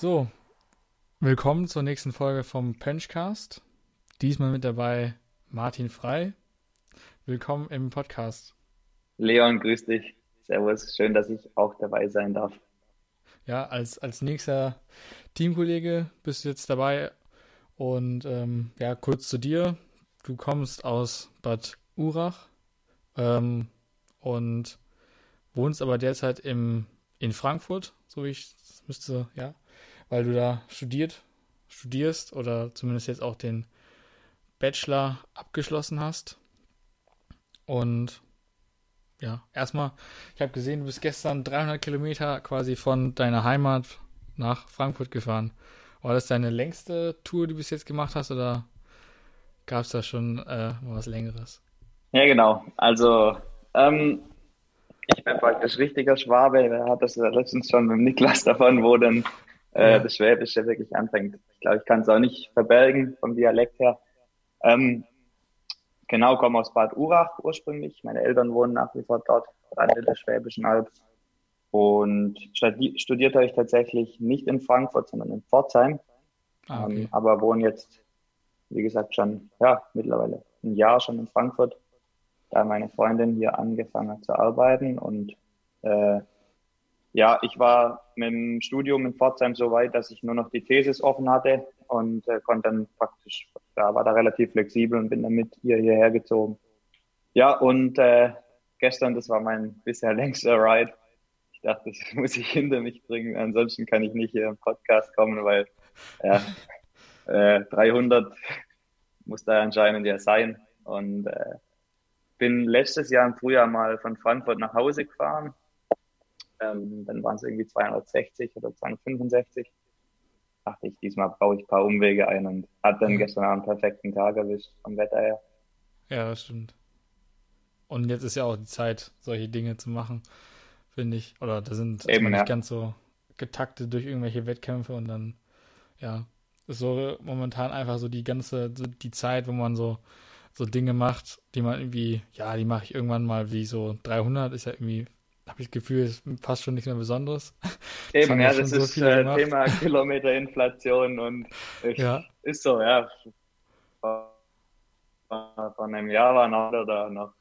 So, willkommen zur nächsten Folge vom Penchcast. Diesmal mit dabei Martin Frei. Willkommen im Podcast. Leon, grüß dich. Servus, schön, dass ich auch dabei sein darf. Ja, als, als nächster Teamkollege bist du jetzt dabei. Und ähm, ja, kurz zu dir. Du kommst aus Bad Urach ähm, und wohnst aber derzeit im, in Frankfurt, so wie ich müsste, ja, weil du da studiert, studierst oder zumindest jetzt auch den Bachelor abgeschlossen hast. Und ja, erstmal, ich habe gesehen, du bist gestern 300 Kilometer quasi von deiner Heimat nach Frankfurt gefahren. War das deine längste Tour, die du bis jetzt gemacht hast, oder gab es da schon äh, was Längeres? Ja, genau. Also, ähm, ich bin praktisch richtiger Schwabe. Er hat das letztens schon mit Niklas davon, wo dann äh, das Schwäbische wirklich anfängt. Ich glaube, ich kann es auch nicht verbergen vom Dialekt her. Ähm, genau, komme aus Bad Urach ursprünglich. Meine Eltern wohnen nach wie vor dort, Rande der Schwäbischen Alb. Und studi studiert habe ich tatsächlich nicht in Frankfurt, sondern in Pforzheim. Ah, okay. ähm, aber wohne jetzt, wie gesagt, schon, ja, mittlerweile ein Jahr schon in Frankfurt. Da meine Freundin hier angefangen hat zu arbeiten und äh, ja, ich war mit dem Studium in Pforzheim so weit, dass ich nur noch die Thesis offen hatte und äh, konnte dann praktisch, da war da relativ flexibel und bin dann mit ihr hierher gezogen. Ja, und äh, gestern, das war mein bisher längster Ride. Ich dachte, das muss ich hinter mich bringen, ansonsten kann ich nicht hier im Podcast kommen, weil ja, äh, 300 muss da anscheinend ja sein. Und äh, bin letztes Jahr im Frühjahr mal von Frankfurt nach Hause gefahren ähm, dann waren es irgendwie 260 oder 265. Dachte ich, diesmal brauche ich ein paar Umwege ein und hat dann mhm. gestern einen perfekten Tag erwischt vom Wetter her. Ja, das stimmt. Und jetzt ist ja auch die Zeit, solche Dinge zu machen, finde ich. Oder da sind Eben, nicht ja. ganz so getaktet durch irgendwelche Wettkämpfe und dann, ja, ist so momentan einfach so die ganze, die Zeit, wo man so, so Dinge macht, die man irgendwie, ja, die mache ich irgendwann mal wie so 300, ist ja irgendwie habe ich das Gefühl, es ist fast schon nichts mehr Besonderes. Eben, ja, das so ist äh, Thema Kilometerinflation und ich, ja. ist so, ja. Vor, vor einem Jahr war noch oder noch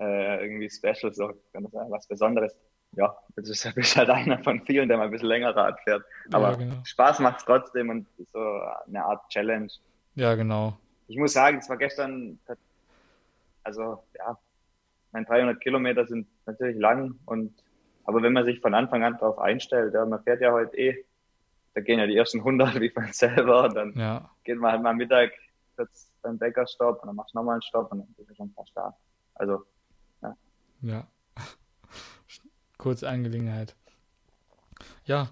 äh, irgendwie Special, so was Besonderes. Ja, das ist, du bist halt einer von vielen, der mal ein bisschen länger Rad fährt. Aber ja, genau. Spaß macht es trotzdem und so eine Art Challenge. Ja, genau. Ich muss sagen, es war gestern, also ja, meine 300 Kilometer sind natürlich lang und aber wenn man sich von Anfang an darauf einstellt, ja, man fährt ja heute eh, da gehen ja die ersten 100 wie von selber und dann ja. geht man halt mal Mittag kurz beim Bäcker Stopp und dann machst du nochmal einen Stopp und dann bist du schon fast da. Also, ja. Ja. Kurze Angelegenheit. Ja.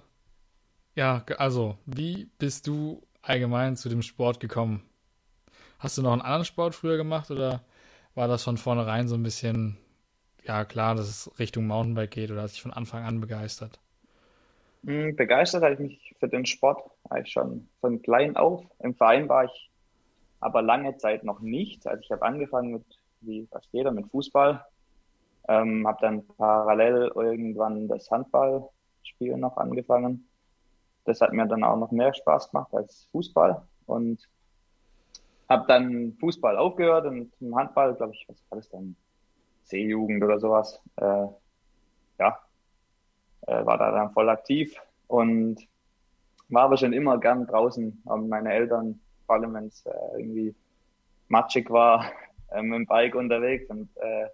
Ja, also, wie bist du allgemein zu dem Sport gekommen? Hast du noch einen anderen Sport früher gemacht oder war das von vornherein so ein bisschen, ja klar, dass es Richtung Mountainbike geht oder hast dich von Anfang an begeistert? Hm, begeistert habe ich mich für den Sport eigentlich schon von klein auf. Im Verein war ich aber lange Zeit noch nicht. Also ich habe angefangen mit, wie fast jeder, mit Fußball. Ähm, habe dann parallel irgendwann das Handballspielen noch angefangen. Das hat mir dann auch noch mehr Spaß gemacht als Fußball. Und habe dann Fußball aufgehört und im Handball, glaube ich, was war das dann? C-Jugend oder sowas. Äh, ja, äh, war da dann voll aktiv und war aber schon immer gern draußen. Und meine Eltern, vor allem wenn es äh, irgendwie matschig war, äh, mit dem Bike unterwegs und äh,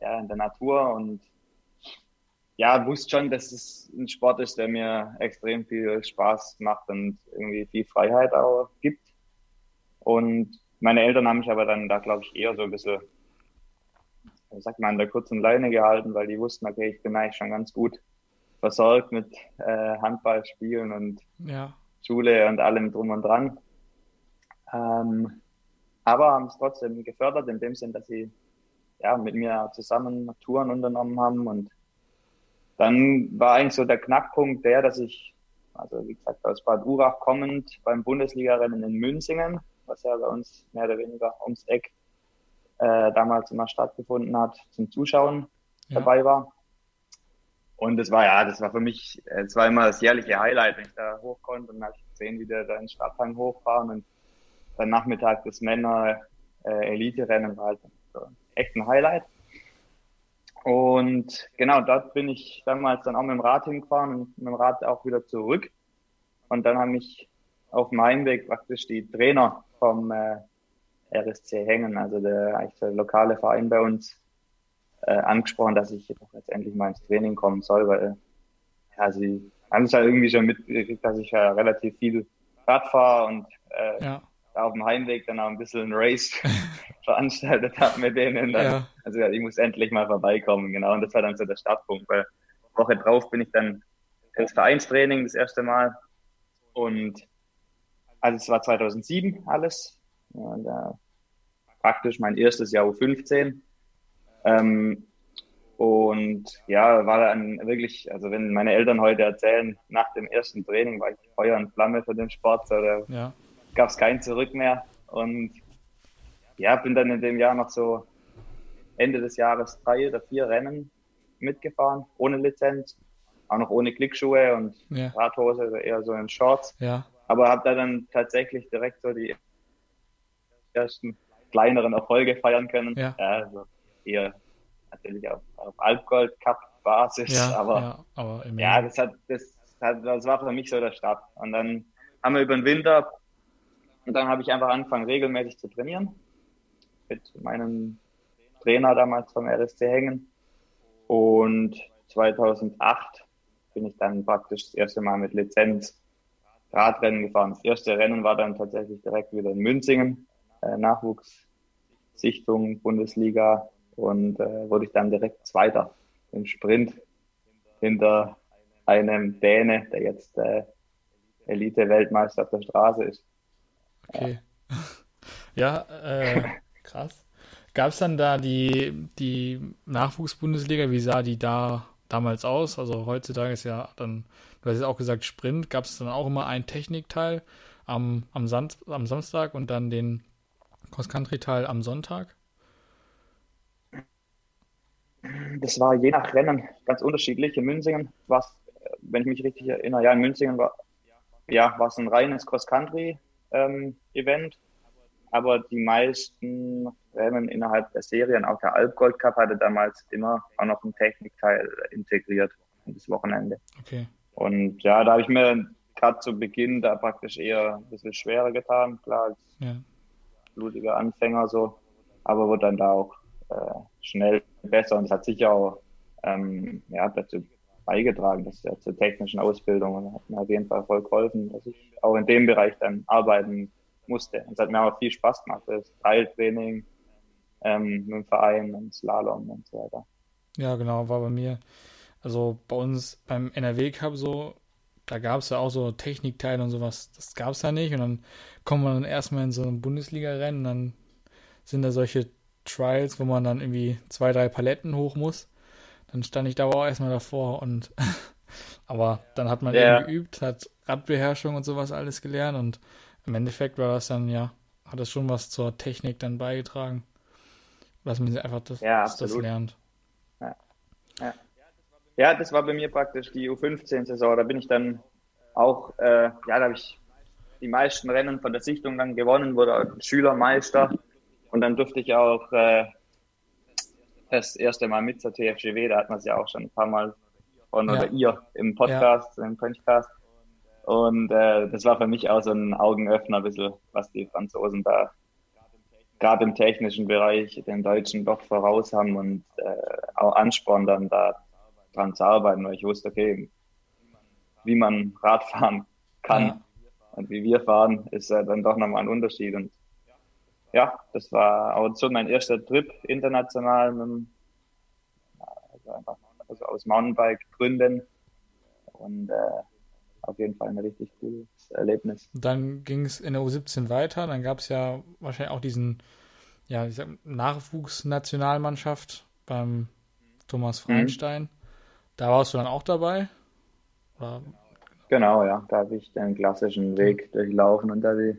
ja, in der Natur und ja, wusste schon, dass es ein Sport ist, der mir extrem viel Spaß macht und irgendwie viel Freiheit auch gibt. Und meine Eltern haben mich aber dann da, glaube ich, eher so ein bisschen, sagt man, an der kurzen Leine gehalten, weil die wussten, okay, ich bin eigentlich schon ganz gut versorgt mit äh, Handballspielen und ja. Schule und allem drum und dran. Ähm, aber haben es trotzdem gefördert, in dem Sinn, dass sie ja, mit mir zusammen Touren unternommen haben. Und dann war eigentlich so der Knackpunkt der, dass ich, also wie gesagt, aus Bad Urach kommend beim Bundesligarennen in Münzingen was ja bei uns mehr oder weniger ums Eck äh, damals immer stattgefunden hat, zum Zuschauen ja. dabei war. Und das war ja, das war für mich, es war immer das jährliche Highlight, wenn ich da hoch konnte und habe ich gesehen, wie der da in Stadthang hochfahren und dann Nachmittag das Männer äh, Elite-Rennen war halt so echt ein Highlight. Und genau, dort bin ich damals dann auch mit dem Rad hingefahren und mit dem Rad auch wieder zurück. Und dann haben mich auf dem Heimweg praktisch die Trainer vom äh, RSC Hängen, also der, eigentlich der lokale Verein bei uns, äh, angesprochen, dass ich doch jetzt endlich mal ins Training kommen soll, weil ja, sie haben es halt irgendwie schon mitgekriegt, dass ich ja relativ viel Rad fahre und äh, ja. auf dem Heimweg dann auch ein bisschen ein Race veranstaltet habe mit denen. Dann, ja. Also ja, ich muss endlich mal vorbeikommen, genau. Und das war dann so der Startpunkt, weil Woche drauf bin ich dann ins Vereinstraining das erste Mal und also es war 2007 alles. Und, äh, praktisch mein erstes Jahr U15. Ähm, und ja, war dann wirklich, also wenn meine Eltern heute erzählen, nach dem ersten Training war ich Feuer und Flamme für den Sport, da ja. gab es kein Zurück mehr. Und ja, bin dann in dem Jahr noch so Ende des Jahres drei oder vier Rennen mitgefahren, ohne Lizenz, auch noch ohne Klickschuhe und ja. Radhose, also eher so in Shorts. Ja. Aber habe da dann tatsächlich direkt so die ersten kleineren Erfolge feiern können. Ja. also eher natürlich auf, auf Alpgold Cup Basis, ja, aber, ja, aber ja, das hat, das hat, das war für mich so der Start. Und dann haben wir über den Winter und dann habe ich einfach angefangen regelmäßig zu trainieren mit meinem Trainer damals vom RSC Hängen und 2008 bin ich dann praktisch das erste Mal mit Lizenz Radrennen gefahren. Das erste Rennen war dann tatsächlich direkt wieder in Münzingen, äh, Nachwuchssichtung, Bundesliga und äh, wurde ich dann direkt Zweiter im Sprint hinter einem Däne, der jetzt äh, Elite-Weltmeister auf der Straße ist. Okay. Ja, äh, krass. Gab es dann da die, die Nachwuchs-Bundesliga? Wie sah die da damals aus? Also heutzutage ist ja dann du hast jetzt auch gesagt Sprint, gab es dann auch immer einen Technikteil am, am, am Samstag und dann den Cross-Country-Teil am Sonntag? Das war je nach Rennen ganz unterschiedlich. In Münzingen war es, wenn ich mich richtig erinnere, ja, in Münzingen war ja, war es ein reines Cross-Country-Event, ähm, aber die meisten Rennen innerhalb der Serien, auch der Alpgold Cup hatte damals immer auch noch einen Technikteil integriert in das Wochenende. Okay. Und ja, da habe ich mir gerade zu Beginn da praktisch eher ein bisschen schwerer getan, klar, als ja. blutiger Anfänger so, aber wurde dann da auch äh, schnell besser und es hat sicher auch ähm, ja, dazu beigetragen, dass ja zur technischen Ausbildung und hat mir auf jeden Fall voll geholfen, dass ich auch in dem Bereich dann arbeiten musste. Und es hat mir auch viel Spaß gemacht, das Teiltraining ähm, mit dem Verein und Slalom und so weiter. Ja, genau, war bei mir also bei uns beim NRW Cup so, da gab es ja auch so Technikteile und sowas, das gab es da nicht. Und dann kommt man dann erstmal in so ein Bundesliga-Rennen, dann sind da solche Trials, wo man dann irgendwie zwei, drei Paletten hoch muss. Dann stand ich da aber auch erstmal davor und aber dann hat man ja. eben geübt, hat Radbeherrschung und sowas alles gelernt und im Endeffekt war das dann ja, hat das schon was zur Technik dann beigetragen. Dass man einfach das, ja, das lernt. Ja. das war bei mir praktisch die U15-Saison. Da bin ich dann auch, äh, ja, da habe ich die meisten Rennen von der Sichtung dann gewonnen, wurde Schülermeister. Und dann durfte ich auch äh, das erste Mal mit zur TFGW, da hat man es ja auch schon ein paar Mal von ja. oder ihr im Podcast, ja. im Podcast. Und äh, das war für mich auch so ein Augenöffner, ein bisschen, was die Franzosen da gerade im technischen Bereich den Deutschen doch voraus haben und äh, auch Ansporn dann da dran zu arbeiten, weil ich wusste, okay, wie man Radfahren kann ja. und wie wir fahren, ist ja dann doch nochmal ein Unterschied. Und ja, das war auch so mein erster Trip international mit, also einfach also aus Mountainbike-Gründen. Und äh, auf jeden Fall ein richtig cooles Erlebnis. Dann ging es in der U17 weiter. Dann gab es ja wahrscheinlich auch diesen ja, Nachwuchsnationalmannschaft beim Thomas. Freinstein. Mhm. Da warst du dann auch dabei? Oder? Genau, ja. Da habe ich den klassischen Weg durchlaufen und da die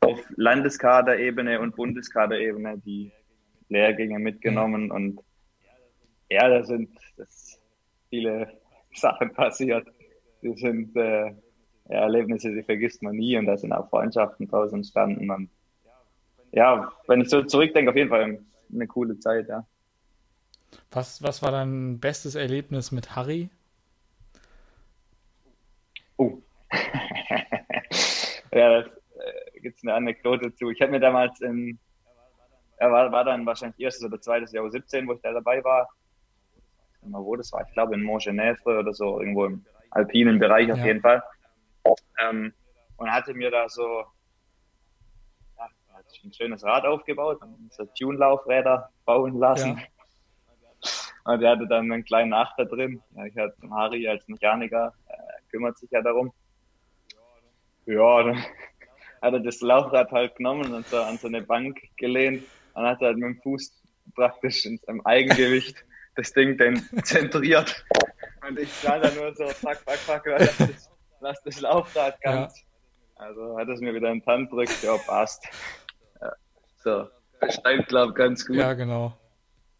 auf Landeskaderebene und Bundeskaderebene die Lehrgänge mitgenommen ja. und ja, das sind das viele Sachen passiert. Die sind äh, Erlebnisse, die vergisst man nie und da sind auch Freundschaften draus entstanden. Und ja, wenn ich so zurückdenke, auf jeden Fall eine coole Zeit, ja. Was, was war dein bestes Erlebnis mit Harry? Oh. ja, da äh, gibt es eine Anekdote zu. Ich habe mir damals in, er war, war dann wahrscheinlich erstes oder zweites Jahr 17, wo ich da dabei war. Ich weiß nicht wo das war. Ich glaube in Montgenèvre oder so, irgendwo im alpinen Bereich auf ja. jeden Fall. Ähm, und hatte mir da so ja, ein schönes Rad aufgebaut und so Tune-Laufräder bauen lassen. Ja. Und er hatte dann einen kleinen Achter drin. Ich hatte Harry als Mechaniker, äh, kümmert sich ja darum. Ja, dann hat er das Laufrad halt genommen und so an so eine Bank gelehnt und hat halt mit dem Fuß praktisch in seinem Eigengewicht das Ding dann zentriert. Und ich sah da nur so, fuck, fuck, fuck, lass das, lass das Laufrad ganz. Ja. Also hat es mir wieder in die Hand drückt, ja, passt. Ja, so, versteht, glaube ganz gut. Ja, genau.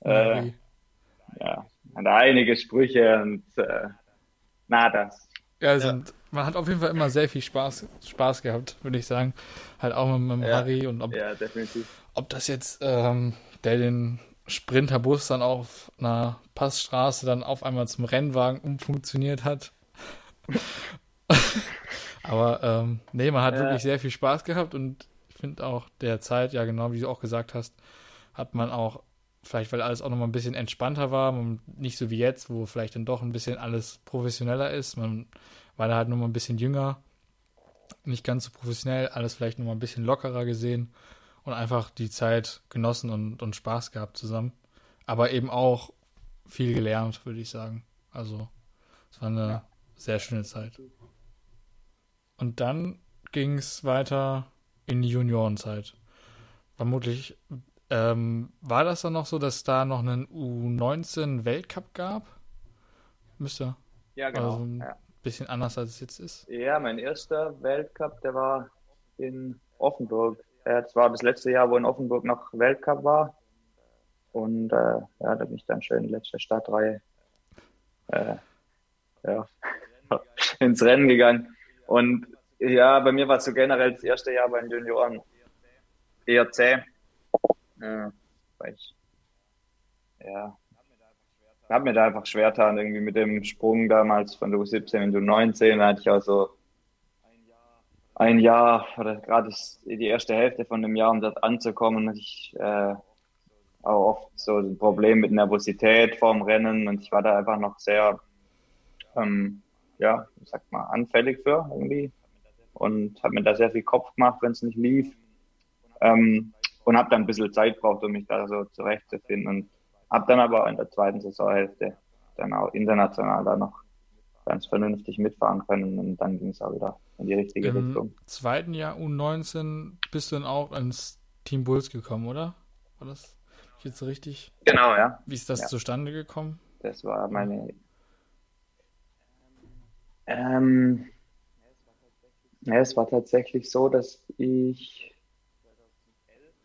Äh, ja, hat einige Sprüche und äh, na, das. Ja, sind, ja, man hat auf jeden Fall immer sehr viel Spaß, Spaß gehabt, würde ich sagen. Halt auch mit, mit ja, Harry und ob, ja, definitiv. ob das jetzt ähm, der den Sprinterbus dann auf einer Passstraße dann auf einmal zum Rennwagen umfunktioniert hat. Aber ähm, nee, man hat ja. wirklich sehr viel Spaß gehabt und ich finde auch der Zeit, ja genau, wie du auch gesagt hast, hat man auch Vielleicht, weil alles auch nochmal ein bisschen entspannter war und nicht so wie jetzt, wo vielleicht dann doch ein bisschen alles professioneller ist. Man war da halt nochmal ein bisschen jünger, nicht ganz so professionell, alles vielleicht nochmal ein bisschen lockerer gesehen und einfach die Zeit genossen und, und Spaß gehabt zusammen. Aber eben auch viel gelernt, würde ich sagen. Also, es war eine ja. sehr schöne Zeit. Und dann ging es weiter in die Juniorenzeit. Vermutlich ähm, war das dann noch so, dass da noch einen U19-Weltcup gab? Müsste. Ja, genau. Also ein ja. bisschen anders, als es jetzt ist. Ja, mein erster Weltcup, der war in Offenburg. Das war das letzte Jahr, wo in Offenburg noch Weltcup war. Und äh, ja, da bin ich dann schön in letzter Startreihe äh, ja, ins Rennen gegangen. Und ja, bei mir war es so generell das erste Jahr bei den Junioren eher zäh. Ja, weil ich, ja, habe mir da einfach schwer getan, irgendwie mit dem Sprung damals von der U17 in die U19. Da hatte ich auch so ein Jahr oder gerade die erste Hälfte von dem Jahr, um dort anzukommen. Ich äh, auch oft so ein Problem mit Nervosität vorm Rennen und ich war da einfach noch sehr, ähm, ja, ich sag mal, anfällig für irgendwie und habe mir da sehr viel Kopf gemacht, wenn es nicht lief. Ähm, und habe dann ein bisschen Zeit gebraucht, um mich da so zurechtzufinden und habe dann aber in der zweiten Saisonhälfte dann auch international da noch ganz vernünftig mitfahren können und dann ging es auch wieder in die richtige Im Richtung. Im zweiten Jahr U19 bist du dann auch ins Team Bulls gekommen, oder? War das jetzt richtig? Genau, ja. Wie ist das ja. zustande gekommen? Das war meine. Ähm, ja, es war tatsächlich so, dass ich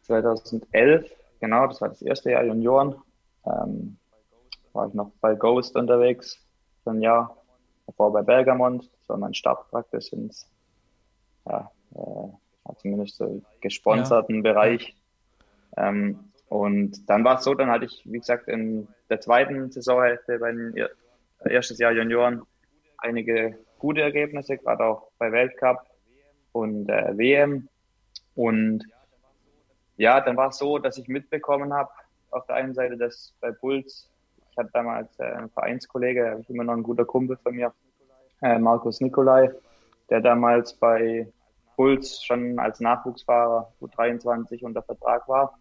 2011, genau, das war das erste Jahr Junioren, ähm, war ich noch bei Ghost unterwegs für ein Jahr, davor bei Bergamont, das war mein Start praktisch ins, ja, äh, zumindest so gesponserten ja. Bereich. Ähm, und dann war es so, dann hatte ich, wie gesagt, in der zweiten Saisonhälfte bei den erstes Jahr Junioren einige gute Ergebnisse, gerade auch bei Weltcup und äh, WM. Und ja, dann war es so, dass ich mitbekommen habe, auf der einen Seite, dass bei Puls, ich hatte damals äh, einen Vereinskollege, immer noch ein guter Kumpel von mir, äh, Markus Nikolai, der damals bei Puls schon als Nachwuchsfahrer U23 unter Vertrag war.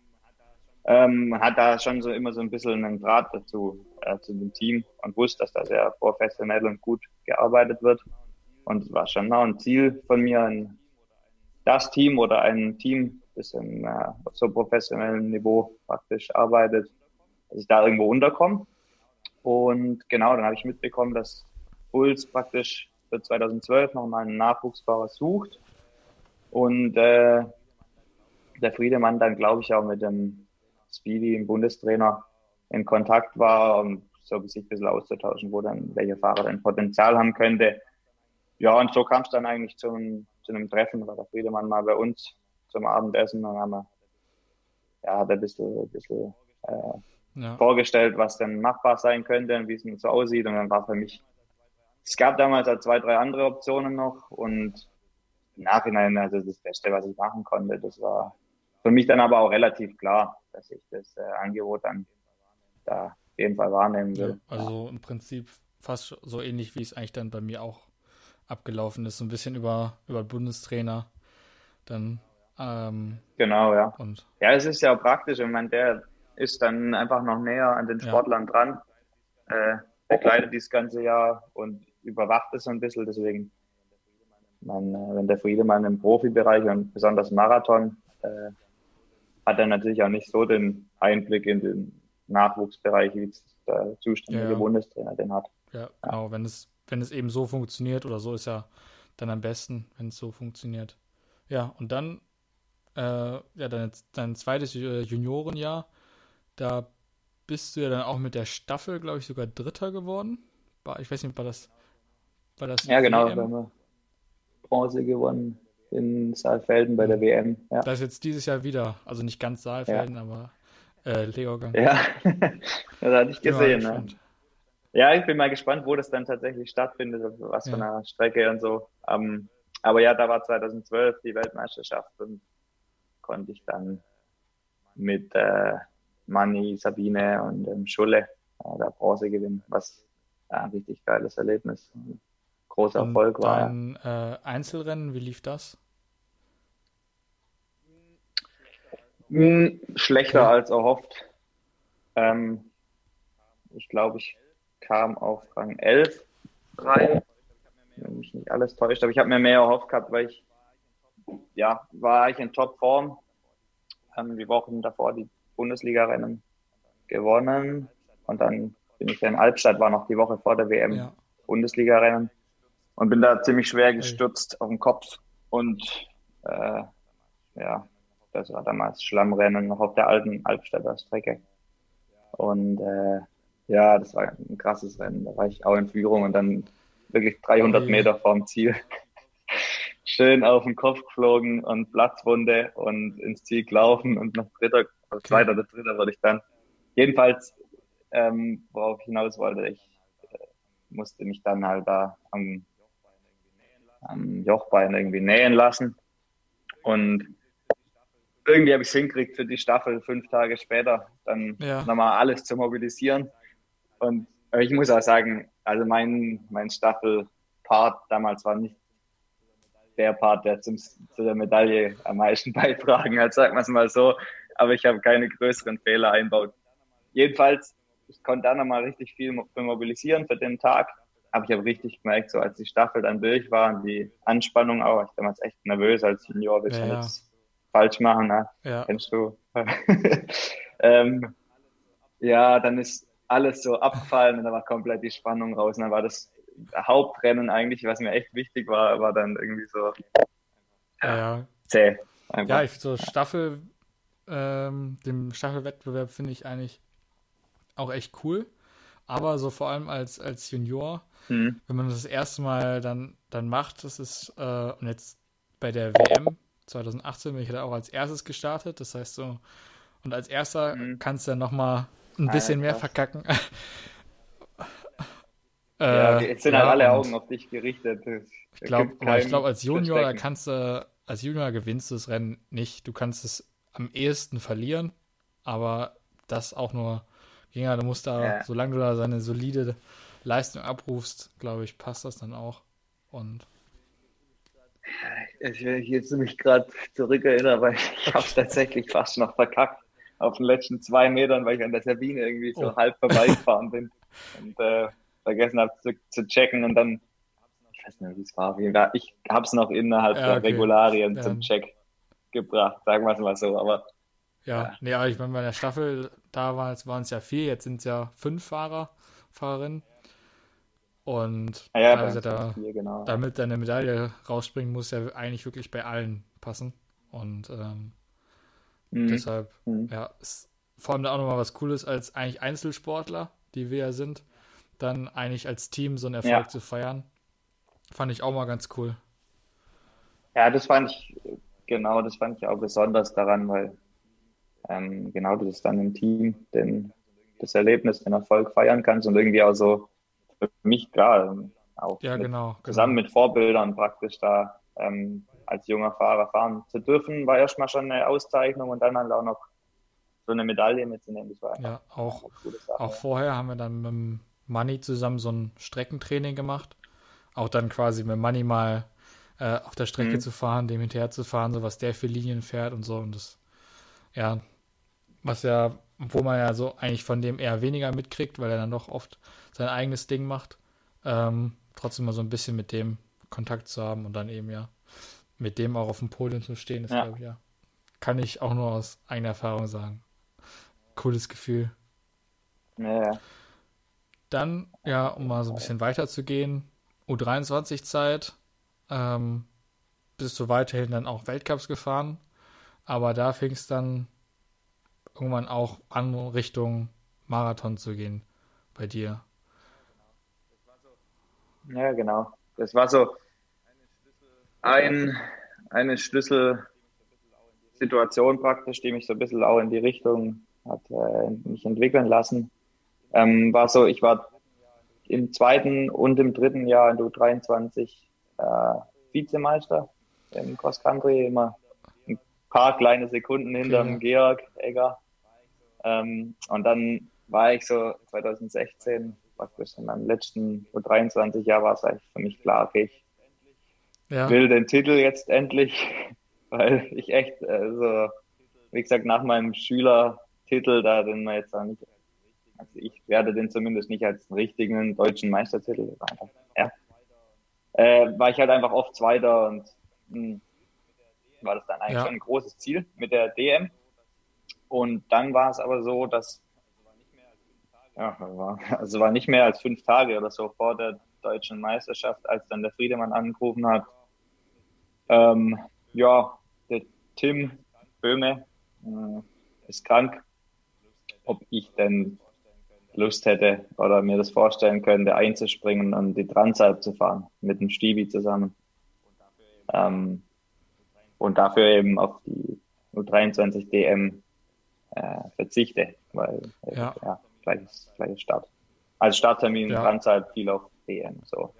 Ähm, hat da schon so immer so ein bisschen einen Draht dazu, äh, zu dem Team und wusste, dass da sehr professionell und gut gearbeitet wird. Und es war schon auch ein Ziel von mir, ein, das Team oder ein Team bisschen äh, auf so professionellem Niveau praktisch arbeitet, dass ich da irgendwo unterkomme. Und genau, dann habe ich mitbekommen, dass Puls praktisch für 2012 nochmal einen Nachwuchsfahrer sucht. Und äh, der Friedemann dann, glaube ich, auch mit dem Speedy, dem Bundestrainer, in Kontakt war und so sich ein bisschen auszutauschen, wo dann welcher Fahrer dann Potenzial haben könnte. Ja, und so kam es dann eigentlich zum, zu einem Treffen, war der Friedemann mal bei uns zum Abendessen und haben wir, ja, hat ein bisschen, ein bisschen äh, ja. vorgestellt, was denn machbar sein könnte und wie es denn so aussieht. Und dann war für mich, es gab damals halt zwei, drei andere Optionen noch und im Nachhinein, also das Beste, was ich machen konnte, das war für mich dann aber auch relativ klar, dass ich das äh, Angebot dann da auf jeden Fall wahrnehmen will. Ja, also im Prinzip fast so ähnlich, wie es eigentlich dann bei mir auch abgelaufen ist, so ein bisschen über, über Bundestrainer. Dann ähm, genau, ja. Und ja, es ist ja auch praktisch. Ich meine, der ist dann einfach noch näher an den Sportlern ja. dran, äh, begleitet dieses ganze Jahr und überwacht es so ein bisschen. Deswegen, man, äh, wenn der Friedemann im Profibereich und besonders Marathon äh, hat er natürlich auch nicht so den Einblick in den Nachwuchsbereich, wie der zuständige ja. Bundestrainer den hat. Ja, genau. Wenn es, wenn es eben so funktioniert oder so ist ja dann am besten, wenn es so funktioniert. Ja, und dann, äh, ja, dein, dein zweites äh, Juniorenjahr, da bist du ja dann auch mit der Staffel, glaube ich, sogar Dritter geworden. War, ich weiß nicht, war das, war das Ja, genau, da haben wir Bronze gewonnen in Saalfelden bei der WM. Ja. Das ist jetzt dieses Jahr wieder, also nicht ganz Saalfelden, ja. aber äh, Leogang. Ja, das hatte ich gesehen. Ne? Ja, ich bin mal gespannt, wo das dann tatsächlich stattfindet, was ja. für eine Strecke und so. Um, ähm, aber ja, da war 2012 die Weltmeisterschaft und konnte ich dann mit äh, Manni, Sabine und ähm, Schulle äh, da Bronze gewinnen, was ja, ein richtig geiles Erlebnis, ein großer Erfolg und war. Dann äh, Einzelrennen, wie lief das? Hm, schlechter okay. als erhofft. Ähm, ich glaube, ich kam auf Rang 11 rein, wenn mich nicht alles täuscht. Aber ich habe mir mehr erhofft gehabt, weil ich, ja, war ich in Topform. Haben die Wochen davor die Bundesliga-Rennen gewonnen. Und dann bin ich in Albstadt, war noch die Woche vor der WM ja. Bundesliga-Rennen. Und bin da ziemlich schwer gestürzt auf den Kopf. Und äh, ja, das war damals Schlammrennen noch auf der alten Albstädter Strecke. Und äh, ja, das war ein krasses Rennen. Da war ich auch in Führung und dann wirklich 300 Meter vorm Ziel. Schön auf den Kopf geflogen und Platzwunde und ins Ziel gelaufen und noch dritter, also zweiter oder dritter wurde ich dann. Jedenfalls, ähm, worauf ich hinaus wollte, ich äh, musste mich dann halt da am, am Jochbein irgendwie nähen lassen. Und irgendwie habe ich es hingekriegt für die Staffel fünf Tage später, dann ja. nochmal alles zu mobilisieren. Und ich muss auch sagen, also mein, mein Staffelpart damals war nicht der Part, der zum, zu der Medaille am meisten beitragen hat, sagen wir es mal so. Aber ich habe keine größeren Fehler einbaut. Jedenfalls, ich konnte da nochmal richtig viel mobilisieren für den Tag. Aber ich habe richtig gemerkt, so als die Staffel dann durch war und die Anspannung auch, ich war damals echt nervös als Junior, wir ja, ja. jetzt falsch machen, ne? ja. kennst du. ähm, ja, dann ist alles so abgefallen und da war komplett die Spannung raus. Und dann war das Hauptrennen eigentlich, was mir echt wichtig war, war dann irgendwie so ja, ja. zäh. Einfach. Ja, ich so Staffel, ähm, dem Staffelwettbewerb finde ich eigentlich auch echt cool. Aber so vor allem als, als Junior, mhm. wenn man das, das erste Mal dann, dann macht, das ist, äh, und jetzt bei der WM 2018 bin ich da auch als erstes gestartet. Das heißt so, und als erster mhm. kannst du dann nochmal ein bisschen Alter. mehr verkacken. ja, äh, jetzt sind halt alle Augen auf dich gerichtet. Ich glaube, ich glaube, als Junior, kannst du, als Junior gewinnst du das Rennen nicht. Du kannst es am ehesten verlieren, aber das auch nur Gänger, du musst da, ja. solange du da seine solide Leistung abrufst, glaube ich, passt das dann auch. Und ich will jetzt mich gerade zurückerinnern, weil ich habe es tatsächlich fast noch verkackt auf den letzten zwei Metern, weil ich an der Sabine irgendwie so oh. halb vorbeigefahren bin und äh, vergessen habe zu, zu, checken und dann, ich weiß nicht, wie es war, ich habe es noch innerhalb ja, der Regularien ja. zum Check gebracht, sagen wir es mal so, aber ja, ja. nee, aber ich meine, bei der Staffel, da waren es ja vier, jetzt sind es ja fünf Fahrer, Fahrerinnen. Und ah ja, also da, hier, genau. damit deine Medaille rausspringen, muss ja eigentlich wirklich bei allen passen. Und ähm, mhm. deshalb, mhm. ja, ist vor allem auch nochmal was Cooles als eigentlich Einzelsportler, die wir ja sind, dann eigentlich als Team so einen Erfolg ja. zu feiern. Fand ich auch mal ganz cool. Ja, das fand ich, genau, das fand ich auch besonders daran, weil ähm, genau du das dann im Team den, das Erlebnis, den Erfolg feiern kannst und irgendwie auch so für mich klar auch ja, mit, genau, zusammen genau. mit Vorbildern praktisch da ähm, als junger Fahrer fahren zu dürfen, war erstmal schon eine Auszeichnung und dann halt auch noch so eine Medaille mitzunehmen. Das war ja, auch, Sache, auch vorher haben wir dann mit dem Money zusammen so ein Streckentraining gemacht. Auch dann quasi mit Money mal äh, auf der Strecke mhm. zu fahren, dem hinterher zu fahren, so was der für Linien fährt und so. Und das, ja, was ja, wo man ja so eigentlich von dem eher weniger mitkriegt, weil er dann doch oft sein eigenes Ding macht. Ähm, trotzdem mal so ein bisschen mit dem Kontakt zu haben und dann eben ja mit dem auch auf dem Podium zu stehen, ist, ja. glaube ich, ja. Kann ich auch nur aus eigener Erfahrung sagen. Cooles Gefühl. Ja. Dann, ja, um mal so ein bisschen weiter zu gehen, U23-Zeit, ähm, bist du weiterhin dann auch Weltcups gefahren, aber da fing es dann irgendwann auch an, Richtung Marathon zu gehen bei dir. Ja, genau. Das war so ein, eine Schlüsselsituation praktisch, die mich so ein bisschen auch in die Richtung hat äh, mich entwickeln lassen. Ähm, war so, ich war im zweiten und im dritten Jahr in U23 äh, Vizemeister im Cross Country, immer ein paar kleine Sekunden hinterm okay. Georg Egger. Ähm, und dann war ich so 2016 praktisch in meinem letzten U23-Jahr war es eigentlich für mich klar, okay, ich ja. will den Titel jetzt endlich, weil ich echt, also, wie gesagt, nach meinem Schülertitel, da den man jetzt auch nicht, also ich werde den zumindest nicht als richtigen deutschen Meistertitel, einfach, ja, äh, war ich halt einfach oft Zweiter und mh, hm, war das dann eigentlich ja. schon ein großes Ziel mit der DM. Und dann war es aber so, dass ja, war, also war nicht mehr als fünf Tage oder so vor der deutschen Meisterschaft, als dann der Friedemann angerufen hat. Ähm, ja, der Tim Böhme äh, ist krank. Ob ich denn Lust hätte oder mir das vorstellen könnte, einzuspringen und die Transalp zu fahren mit dem Stibi zusammen. Ähm, und dafür eben auf die U23 DM äh, verzichte, weil äh, ja. ja gleiches, gleiches Start. Als Starttermin ja. Transalp viel auf DM. So.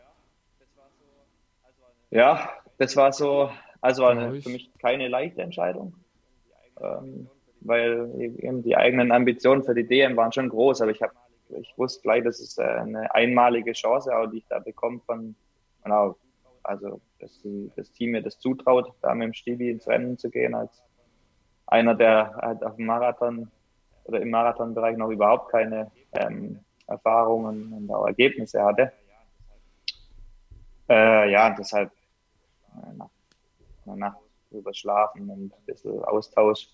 Ja, das war so, also eine, für mich keine leichte Entscheidung. Ähm, weil eben die eigenen Ambitionen für die DM waren schon groß, aber ich habe ich wusste gleich, das ist äh, eine einmalige Chance, auch die ich da bekomme von, genau, also dass die, das Team mir das zutraut, da mit dem Stibi ins Rennen zu gehen, als einer, der halt auf dem Marathon oder im Marathonbereich noch überhaupt keine ähm, Erfahrungen und auch Ergebnisse hatte. Äh, ja, deshalb äh, nach einer Nacht drüber schlafen und ein bisschen Austausch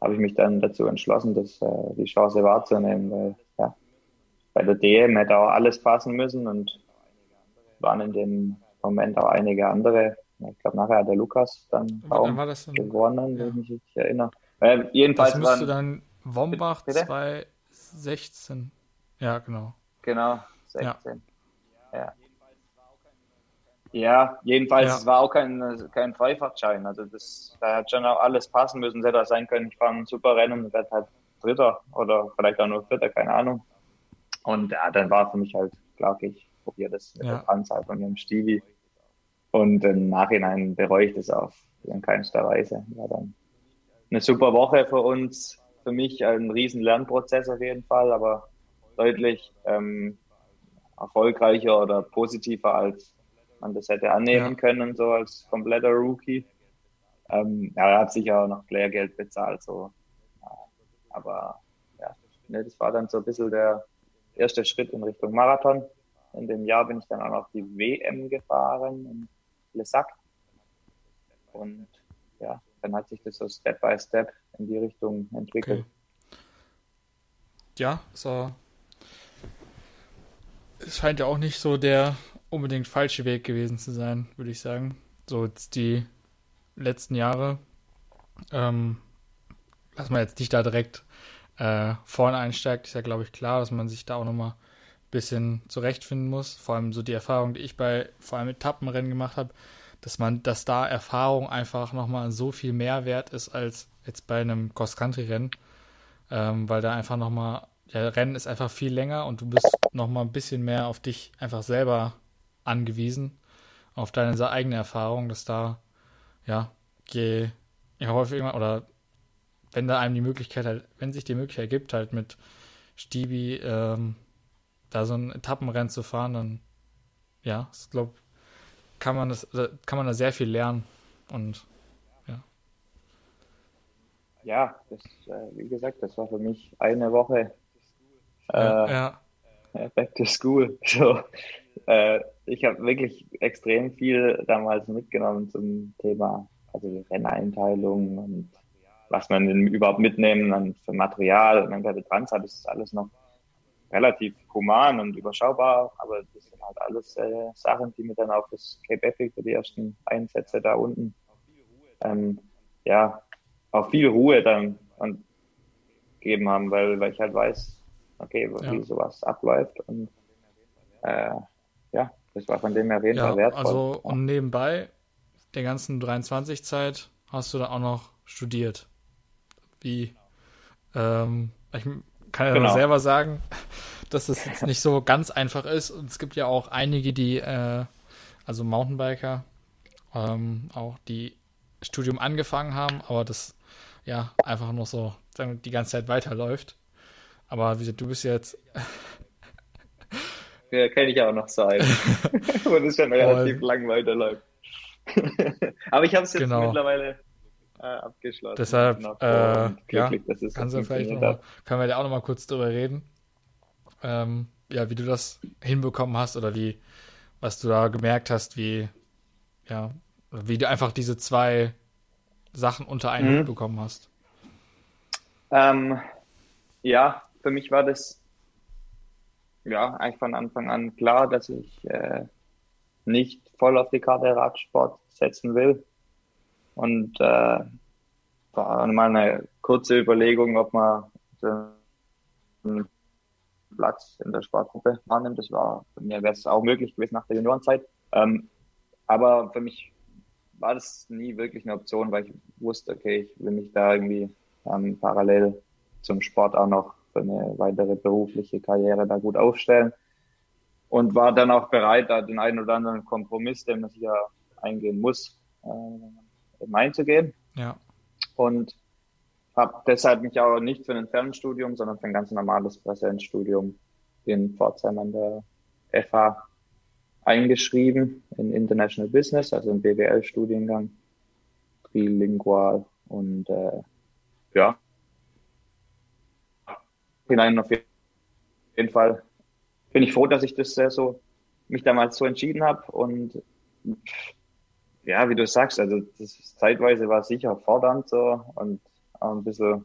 habe ich mich dann dazu entschlossen, das, äh, die Chance wahrzunehmen, weil bei der DM hätte auch alles passen müssen und waren in dem Moment auch einige andere. Ich glaube, nachher hat der Lukas dann auch gewonnen, ja. wenn ich mich erinnere. Äh, jedenfalls das müsste dann Wombach 2016. Ja, genau. Genau, 16. Ja. ja. Ja, jedenfalls, ja. es war auch kein, kein Freifahrtschein. Also das, da hat schon auch alles passen müssen. Es hätte auch sein können, ich fahre ein super Rennen und werde halt Dritter oder vielleicht auch nur Vierter, keine Ahnung. Und ja, dann war für mich halt klar, ich probiere das mit ja. der Anzahl von dem Stevie. Und im Nachhinein bereue ich das auf in keinster Weise. War dann eine super Woche für uns, für mich ein riesen Lernprozess auf jeden Fall, aber deutlich ähm, erfolgreicher oder positiver als man das hätte annehmen ja. können, so als kompletter Rookie. Ähm, ja, er hat sicher auch noch Lehrgeld bezahlt, so. Aber ja, ne, das war dann so ein bisschen der erste Schritt in Richtung Marathon. In dem Jahr bin ich dann auch noch die WM gefahren in Lesac. Und ja, dann hat sich das so Step by Step in die Richtung entwickelt. Okay. Ja, so. Es scheint ja auch nicht so der unbedingt falsche Weg gewesen zu sein, würde ich sagen. So jetzt die letzten Jahre. Ähm, lass mal jetzt nicht da direkt äh, vorne einsteigt, ist ja, glaube ich, klar, dass man sich da auch nochmal ein bisschen zurechtfinden muss. Vor allem so die Erfahrung, die ich bei vor allem Etappenrennen gemacht habe, dass man, dass da Erfahrung einfach nochmal so viel mehr wert ist als jetzt bei einem Cross-Country-Rennen, ähm, weil da einfach nochmal, ja, Rennen ist einfach viel länger und du bist nochmal ein bisschen mehr auf dich einfach selber angewiesen, auf deine eigene Erfahrung, dass da, ja, je, ja, häufig oder wenn da einem die Möglichkeit halt, wenn sich die Möglichkeit gibt, halt mit Stibi ähm, da so ein Etappenrennen zu fahren, dann ja, ich glaube, kann man das, kann man da sehr viel lernen und ja. Ja, das, äh, wie gesagt, das war für mich eine Woche äh, ja, ja. Back to School. So, äh, ich habe wirklich extrem viel damals mitgenommen zum Thema, also Renneinteilung und was man denn überhaupt mitnehmen dann für Material. Und dann der Transat ist das alles noch relativ human und überschaubar, aber das sind halt alles äh, Sachen, die mir dann auch das Cape Epic für die ersten Einsätze da unten ähm, ja auch viel Ruhe dann und gegeben haben, weil, weil ich halt weiß, okay, wie ja. sowas abläuft und äh, ja, das war von dem her auf jeden ja, Fall wertvoll. Also und nebenbei der ganzen 23-Zeit hast du da auch noch studiert. Wie ähm, ich kann ja genau. selber sagen, dass das jetzt nicht so ganz einfach ist. Und es gibt ja auch einige, die, äh, also Mountainbiker, ähm, auch die Studium angefangen haben, aber das ja einfach noch so sagen, die ganze Zeit weiterläuft. Aber wie gesagt, du bist jetzt. ja, kenne ich auch noch sein. Wo das schon relativ lang weiterläuft. aber ich habe es jetzt genau. mittlerweile äh, abgeschlossen. Deshalb, äh, ja, kannst du vielleicht noch mal, können wir da auch noch mal kurz drüber reden. Ähm, ja, wie du das hinbekommen hast oder wie, was du da gemerkt hast, wie, ja, wie du einfach diese zwei Sachen unter einen mhm. Bekommen hast. Ähm, ja, für mich war das ja eigentlich von Anfang an klar, dass ich äh, nicht voll auf die Karte Radsport setzen will. Und äh, war mal eine kurze Überlegung, ob man einen Platz in der Sportgruppe annimmt. Das war, für mich wäre es auch möglich gewesen nach der Juniorenzeit. Ähm, aber für mich war das nie wirklich eine Option, weil ich wusste, okay, ich will mich da irgendwie ähm, parallel zum Sport auch noch für eine weitere berufliche Karriere da gut aufstellen. Und war dann auch bereit, da den einen oder anderen Kompromiss, den man sich ja eingehen muss, äh, einzugehen. Ja. Und habe deshalb mich auch nicht für ein Fernstudium, sondern für ein ganz normales Präsenzstudium in Pforzheim an der FH eingeschrieben in International Business, also im BWL-Studiengang, trilingual und äh, ja, hinein auf jeden Fall bin ich froh, dass ich das äh, so mich damals so entschieden habe und ja, wie du sagst, also das zeitweise war sicher fordernd so und auch ein bisschen,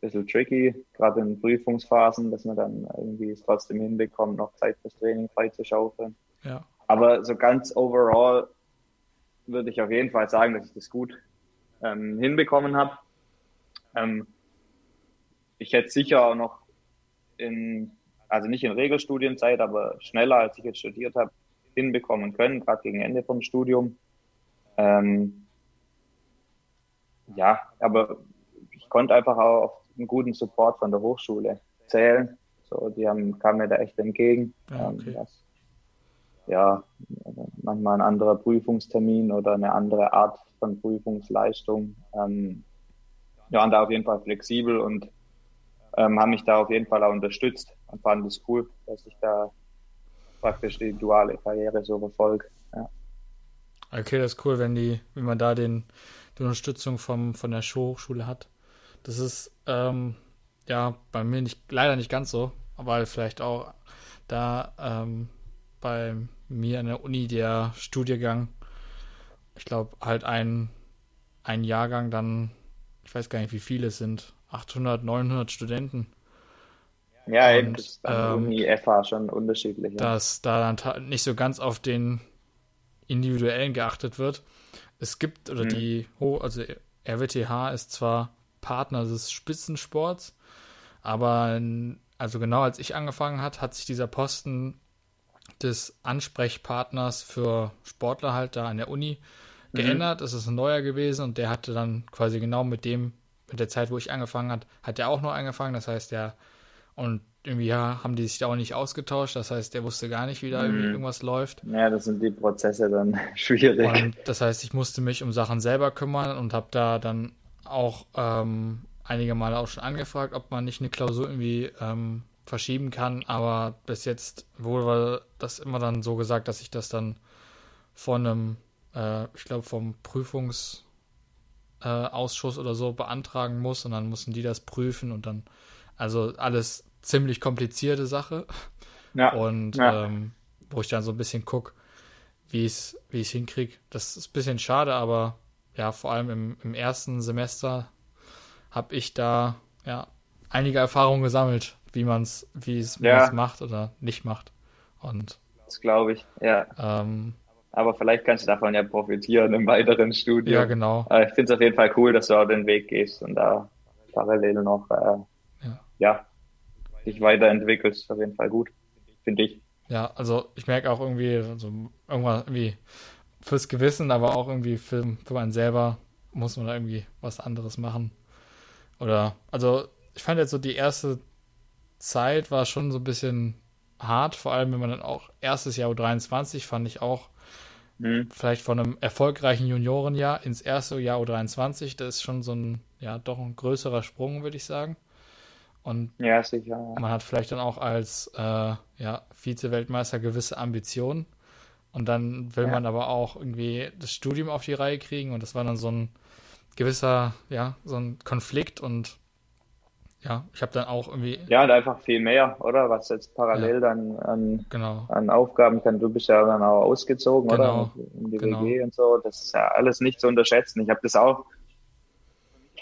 bisschen tricky, gerade in Prüfungsphasen, dass man dann irgendwie es trotzdem hinbekommt, noch Zeit fürs Training freizuschaufeln. Ja. Aber so ganz overall würde ich auf jeden Fall sagen, dass ich das gut ähm, hinbekommen habe. Ähm, ich hätte sicher auch noch in, also nicht in Regelstudienzeit, aber schneller als ich jetzt studiert habe, hinbekommen können, gerade gegen Ende vom Studium. Ähm, ja, aber ich konnte einfach auch auf einen guten Support von der Hochschule zählen. So, die haben, kamen mir da echt entgegen. Ja, ähm, okay. das, ja, manchmal ein anderer Prüfungstermin oder eine andere Art von Prüfungsleistung. Ähm, ja, waren da auf jeden Fall flexibel und ähm, haben mich da auf jeden Fall auch unterstützt und fanden es cool, dass ich da praktisch die duale Karriere so verfolge. Okay, das ist cool, wenn die, wenn man da den, die Unterstützung vom, von der Hochschule hat. Das ist ähm, ja bei mir nicht leider nicht ganz so, aber vielleicht auch da ähm, bei mir an der Uni der Studiengang, ich glaube halt ein, ein Jahrgang dann, ich weiß gar nicht wie viele es sind, 800, 900 Studenten. Ja, eben, das ist ähm, Uni FH schon unterschiedlich. Dass da dann nicht so ganz auf den individuellen geachtet wird. Es gibt, oder mhm. die, also RWTH ist zwar Partner des Spitzensports, aber also genau als ich angefangen hat, hat sich dieser Posten des Ansprechpartners für Sportler halt da an der Uni mhm. geändert. Es ist ein neuer gewesen und der hatte dann quasi genau mit dem, mit der Zeit, wo ich angefangen hat, hat er auch noch angefangen. Das heißt, der und irgendwie ja, haben die sich da auch nicht ausgetauscht. Das heißt, der wusste gar nicht, wie da mhm. irgendwas läuft. Ja, das sind die Prozesse dann schwierig. Und das heißt, ich musste mich um Sachen selber kümmern und habe da dann auch ähm, einige Male auch schon angefragt, ob man nicht eine Klausur irgendwie ähm, verschieben kann. Aber bis jetzt wurde das immer dann so gesagt, dass ich das dann von einem, äh, ich glaube, vom Prüfungsausschuss äh, oder so beantragen muss und dann mussten die das prüfen und dann, also alles ziemlich komplizierte Sache. Ja. Und ja. Ähm, wo ich dann so ein bisschen gucke, wie ich es wie hinkriege. Das ist ein bisschen schade, aber ja, vor allem im, im ersten Semester habe ich da ja einige Erfahrungen gesammelt, wie man es wie es ja. macht oder nicht macht. Und das glaube ich, ja. Ähm, aber vielleicht kannst du davon ja profitieren im weiteren Studium. Ja, genau. ich finde es auf jeden Fall cool, dass du auch den Weg gehst und da parallel noch äh, ja. ja, dich weiterentwickelst. Auf jeden Fall gut, finde ich. Ja, also ich merke auch irgendwie, also irgendwann irgendwie fürs Gewissen, aber auch irgendwie für, für man selber muss man da irgendwie was anderes machen. Oder, also ich fand jetzt so die erste Zeit war schon so ein bisschen hart, vor allem wenn man dann auch erstes Jahr U23 fand ich auch mhm. vielleicht von einem erfolgreichen Juniorenjahr ins erste Jahr U23, das ist schon so ein, ja, doch ein größerer Sprung, würde ich sagen. Und ja, sicher, ja. man hat vielleicht dann auch als äh, ja, Vize-Weltmeister gewisse Ambitionen. Und dann will ja. man aber auch irgendwie das Studium auf die Reihe kriegen. Und das war dann so ein gewisser, ja, so ein Konflikt. Und ja, ich habe dann auch irgendwie. Ja, und einfach viel mehr, oder? Was jetzt parallel ja. dann an, genau. an Aufgaben kann. Du bist ja dann auch ausgezogen, genau. oder? In die genau. WG und so. Das ist ja alles nicht zu unterschätzen. Ich habe das auch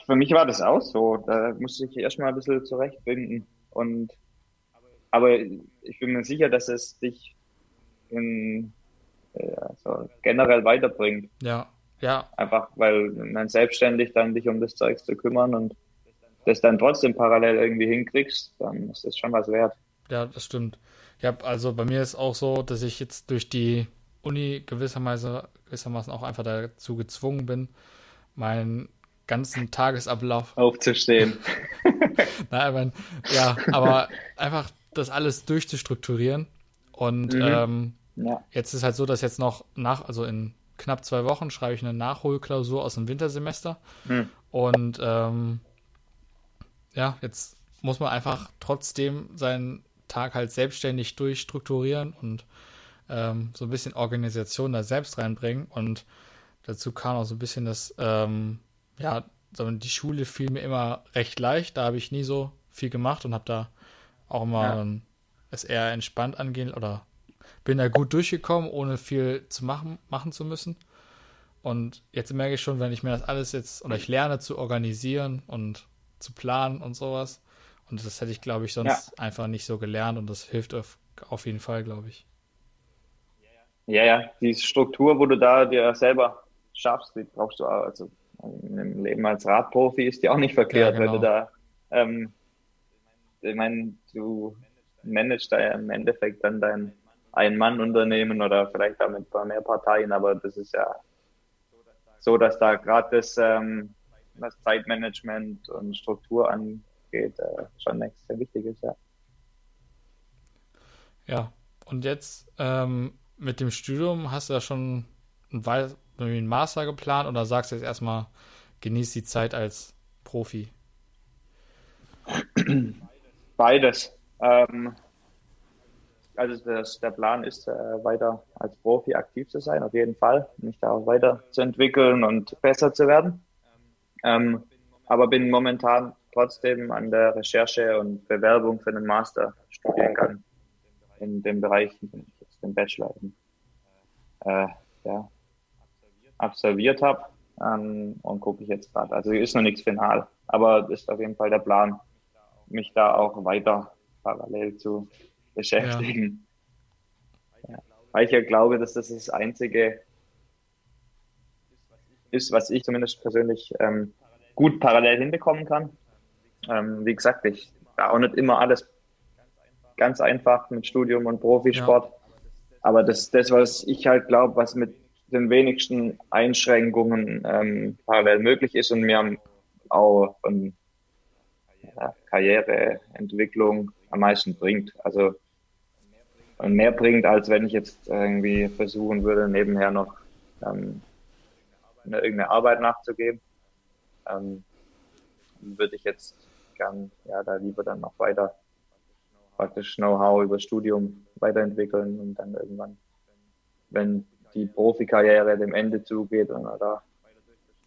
für mich war das auch so. Da musste ich erstmal ein bisschen zurechtfinden. Und, aber ich bin mir sicher, dass es dich in, ja, so generell weiterbringt. Ja, ja. Einfach, weil man selbstständig dann dich um das Zeug zu kümmern und das dann trotzdem parallel irgendwie hinkriegst, dann ist das schon was wert. Ja, das stimmt. Ich habe also bei mir ist auch so, dass ich jetzt durch die Uni gewissermaßen, gewissermaßen auch einfach dazu gezwungen bin, mein ganzen Tagesablauf aufzustehen. Nein, meine, ja, aber einfach das alles durchzustrukturieren. Und mhm. ähm, ja. jetzt ist halt so, dass jetzt noch nach, also in knapp zwei Wochen schreibe ich eine Nachholklausur aus dem Wintersemester. Mhm. Und ähm, ja, jetzt muss man einfach trotzdem seinen Tag halt selbstständig durchstrukturieren und ähm, so ein bisschen Organisation da selbst reinbringen. Und dazu kam auch so ein bisschen das ähm, ja, die Schule fiel mir immer recht leicht. Da habe ich nie so viel gemacht und habe da auch immer ja. es eher entspannt angehen oder bin da gut durchgekommen, ohne viel zu machen, machen zu müssen. Und jetzt merke ich schon, wenn ich mir das alles jetzt oder ich lerne zu organisieren und zu planen und sowas. Und das hätte ich, glaube ich, sonst ja. einfach nicht so gelernt und das hilft auf, auf jeden Fall, glaube ich. Ja, ja, die Struktur, wo du da dir selber schaffst, die brauchst du auch. Also im Leben als Radprofi ist ja auch nicht verkehrt, ja, genau. wenn du genau. da, ähm, ich meine, du managst da ja im Endeffekt dann dein Ein-Mann-Unternehmen oder vielleicht auch mit mehr Parteien, aber das ist ja so, dass da gerade das, ähm, was Zeitmanagement und Struktur angeht, äh, schon extrem wichtig ist, ja. Ja, und jetzt ähm, mit dem Studium hast du ja schon ein einen Master geplant oder sagst du jetzt erstmal, genieß die Zeit als Profi? Beides. Ähm, also das, der Plan ist, äh, weiter als Profi aktiv zu sein, auf jeden Fall, mich da auch weiterzuentwickeln und besser zu werden. Ähm, aber bin momentan trotzdem an der Recherche und Bewerbung für einen Masterstudiengang in dem Bereich, den Bachelor äh, ja, absolviert habe ähm, und gucke ich jetzt gerade. Also ist noch nichts final, aber ist auf jeden Fall der Plan, mich da auch weiter parallel zu beschäftigen. Ja. Ja. Weil ich ja glaube, dass das das Einzige ist, was ich zumindest persönlich ähm, gut parallel hinbekommen kann. Ähm, wie gesagt, ich war auch nicht immer alles ganz einfach mit Studium und Profisport. Ja. Aber das das, was ich halt glaube, was mit den wenigsten Einschränkungen ähm, parallel möglich ist und mir auch von ja, Karriereentwicklung am meisten bringt. Also und mehr bringt, als wenn ich jetzt irgendwie versuchen würde, nebenher noch ähm, eine, irgendeine Arbeit nachzugeben. Ähm, würde ich jetzt gern ja da lieber dann noch weiter praktisch Know-how über Studium weiterentwickeln und dann irgendwann, wenn die Profikarriere dem Ende zugeht, dann da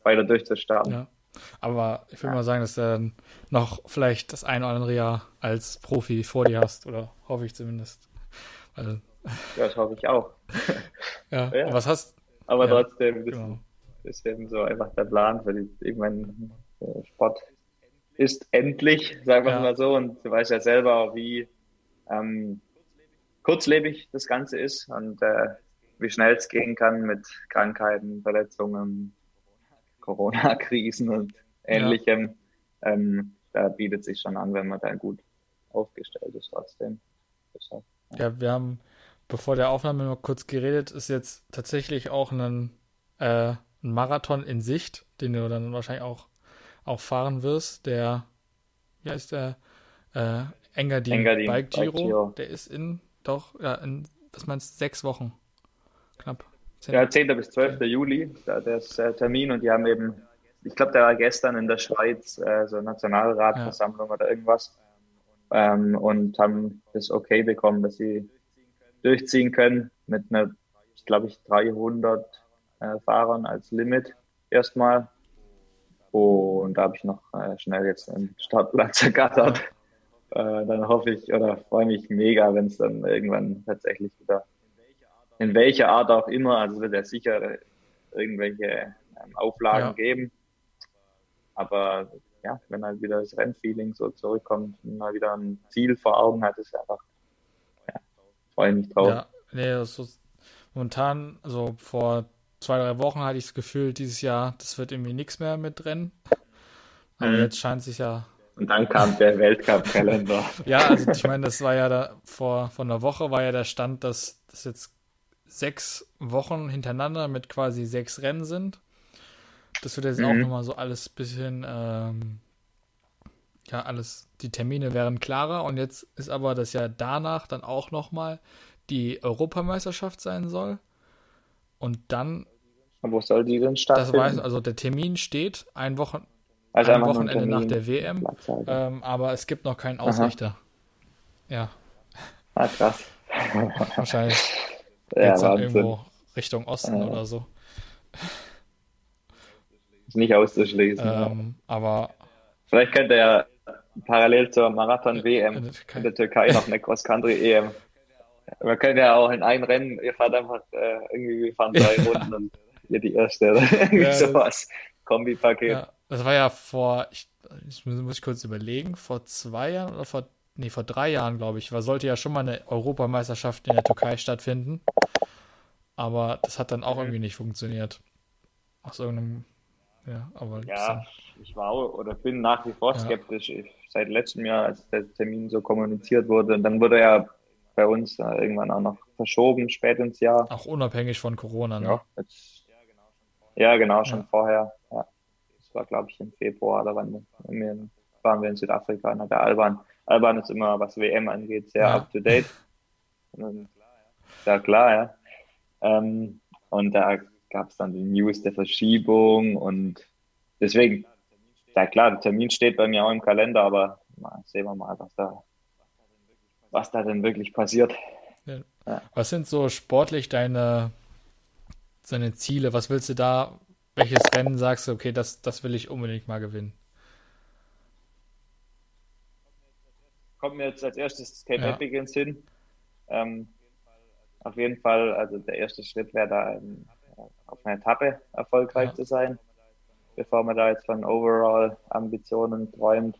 weiter durchzustarten. Ja. Aber ich würde ja. mal sagen, dass du dann noch vielleicht das ein oder andere Jahr als Profi vor dir hast, oder hoffe ich zumindest. Also, ja, das hoffe ich auch. ja. ja. was hast Aber ja, trotzdem, das genau. ist eben so einfach der Plan für die, ich meine, Sport ist endlich, sagen wir ja. mal so, und du weißt ja selber, wie ähm, kurzlebig das Ganze ist und äh, wie schnell es gehen kann mit Krankheiten, Verletzungen, Corona-Krisen und ähnlichem. Ja. Ähm, da bietet sich schon an, wenn man da gut aufgestellt ist trotzdem. Deshalb, ja. ja. wir haben, bevor der Aufnahme noch kurz geredet, ist jetzt tatsächlich auch ein, äh, ein Marathon in Sicht, den du dann wahrscheinlich auch, auch fahren wirst. Der, wie heißt der? Äh, Engadin, Engadin Bike, Giro. Bike Giro. Der ist in, doch, ja, in, was meinst du, sechs Wochen. Knapp. 10. Ja, 10. bis 12. Okay. Juli, da der ist äh, Termin und die haben eben, ich glaube, der war gestern in der Schweiz, äh, so Nationalratversammlung ja. oder irgendwas, ähm, und haben das okay bekommen, dass sie durchziehen können mit einer, ich glaube ich, 300 äh, Fahrern als Limit erstmal. Und da habe ich noch äh, schnell jetzt einen Startplatz ergattert. Äh, dann hoffe ich oder freue mich mega, wenn es dann irgendwann tatsächlich wieder in welcher Art auch immer, also wird es sicher irgendwelche ähm, Auflagen ja. geben. Aber ja, wenn halt wieder das Rennfeeling so zurückkommt und mal wieder ein Ziel vor Augen hat, ist einfach, ja, freue mich drauf. Ja, nee, ist momentan, also vor zwei, drei Wochen hatte ich das Gefühl, dieses Jahr, das wird irgendwie nichts mehr mit Rennen. Aber mhm. jetzt scheint sich ja. Und dann kam der Weltcup-Kalender. ja, also ich meine, das war ja da vor, vor einer Woche war ja der Stand, dass das jetzt sechs Wochen hintereinander mit quasi sechs Rennen sind. Das wird jetzt mhm. auch nochmal so alles bisschen, ähm, ja, alles, die Termine wären klarer und jetzt ist aber das ja danach dann auch nochmal die Europameisterschaft sein soll. Und dann. Wo soll die denn stattfinden? Das weiß, also der Termin steht ein, Wochen, also ein Wochenende nach der WM, ähm, aber es gibt noch keinen Ausrichter. Aha. Ja. Ah, krass. Wahrscheinlich. Ja, Geht's dann irgendwo Richtung Osten ja. oder so. Ist nicht auszuschließen. Ähm, ja. Aber. Vielleicht könnte er parallel zur Marathon-WM in, in der Türkei noch eine Cross-Country-EM. Man könnte ja auch in ein Rennen, ihr fahrt einfach äh, irgendwie, wir fahren drei Runden und ihr die erste oder irgendwie ja, sowas. Kombi-Paket. Ja, das war ja vor, ich, ich muss, kurz überlegen, vor zwei Jahren oder vor nee, vor drei Jahren, glaube ich, war, sollte ja schon mal eine Europameisterschaft in der Türkei stattfinden. Aber das hat dann auch irgendwie nicht funktioniert. Aus irgendeinem, ja, aber. Ja, ich war oder bin nach wie vor ja. skeptisch. Ich, seit letztem Jahr, als der Termin so kommuniziert wurde, und dann wurde er bei uns irgendwann auch noch verschoben, spät ins Jahr. Auch unabhängig von Corona, ne? Ja, jetzt, ja genau, schon ja. vorher. Ja. Das war, glaube ich, im Februar, da waren wir, waren wir in Südafrika, in der Alban. Alban ist immer, was WM angeht, sehr ja. up to date. Ja, klar, ja. Ähm, und da gab es dann die News der Verschiebung und deswegen, ja klar, der Termin steht bei mir auch im Kalender, aber na, sehen wir mal, was da, was da denn wirklich passiert. Ja. Ja. Was sind so sportlich deine, deine Ziele? Was willst du da, welches Rennen sagst du, okay, das, das will ich unbedingt mal gewinnen? Kommt mir jetzt als erstes Cape ja. Epic ins Sinn. Ähm, auf jeden Fall, also der erste Schritt wäre da ähm, auf einer Etappe erfolgreich ja. zu sein, bevor man da jetzt von Overall-Ambitionen träumt.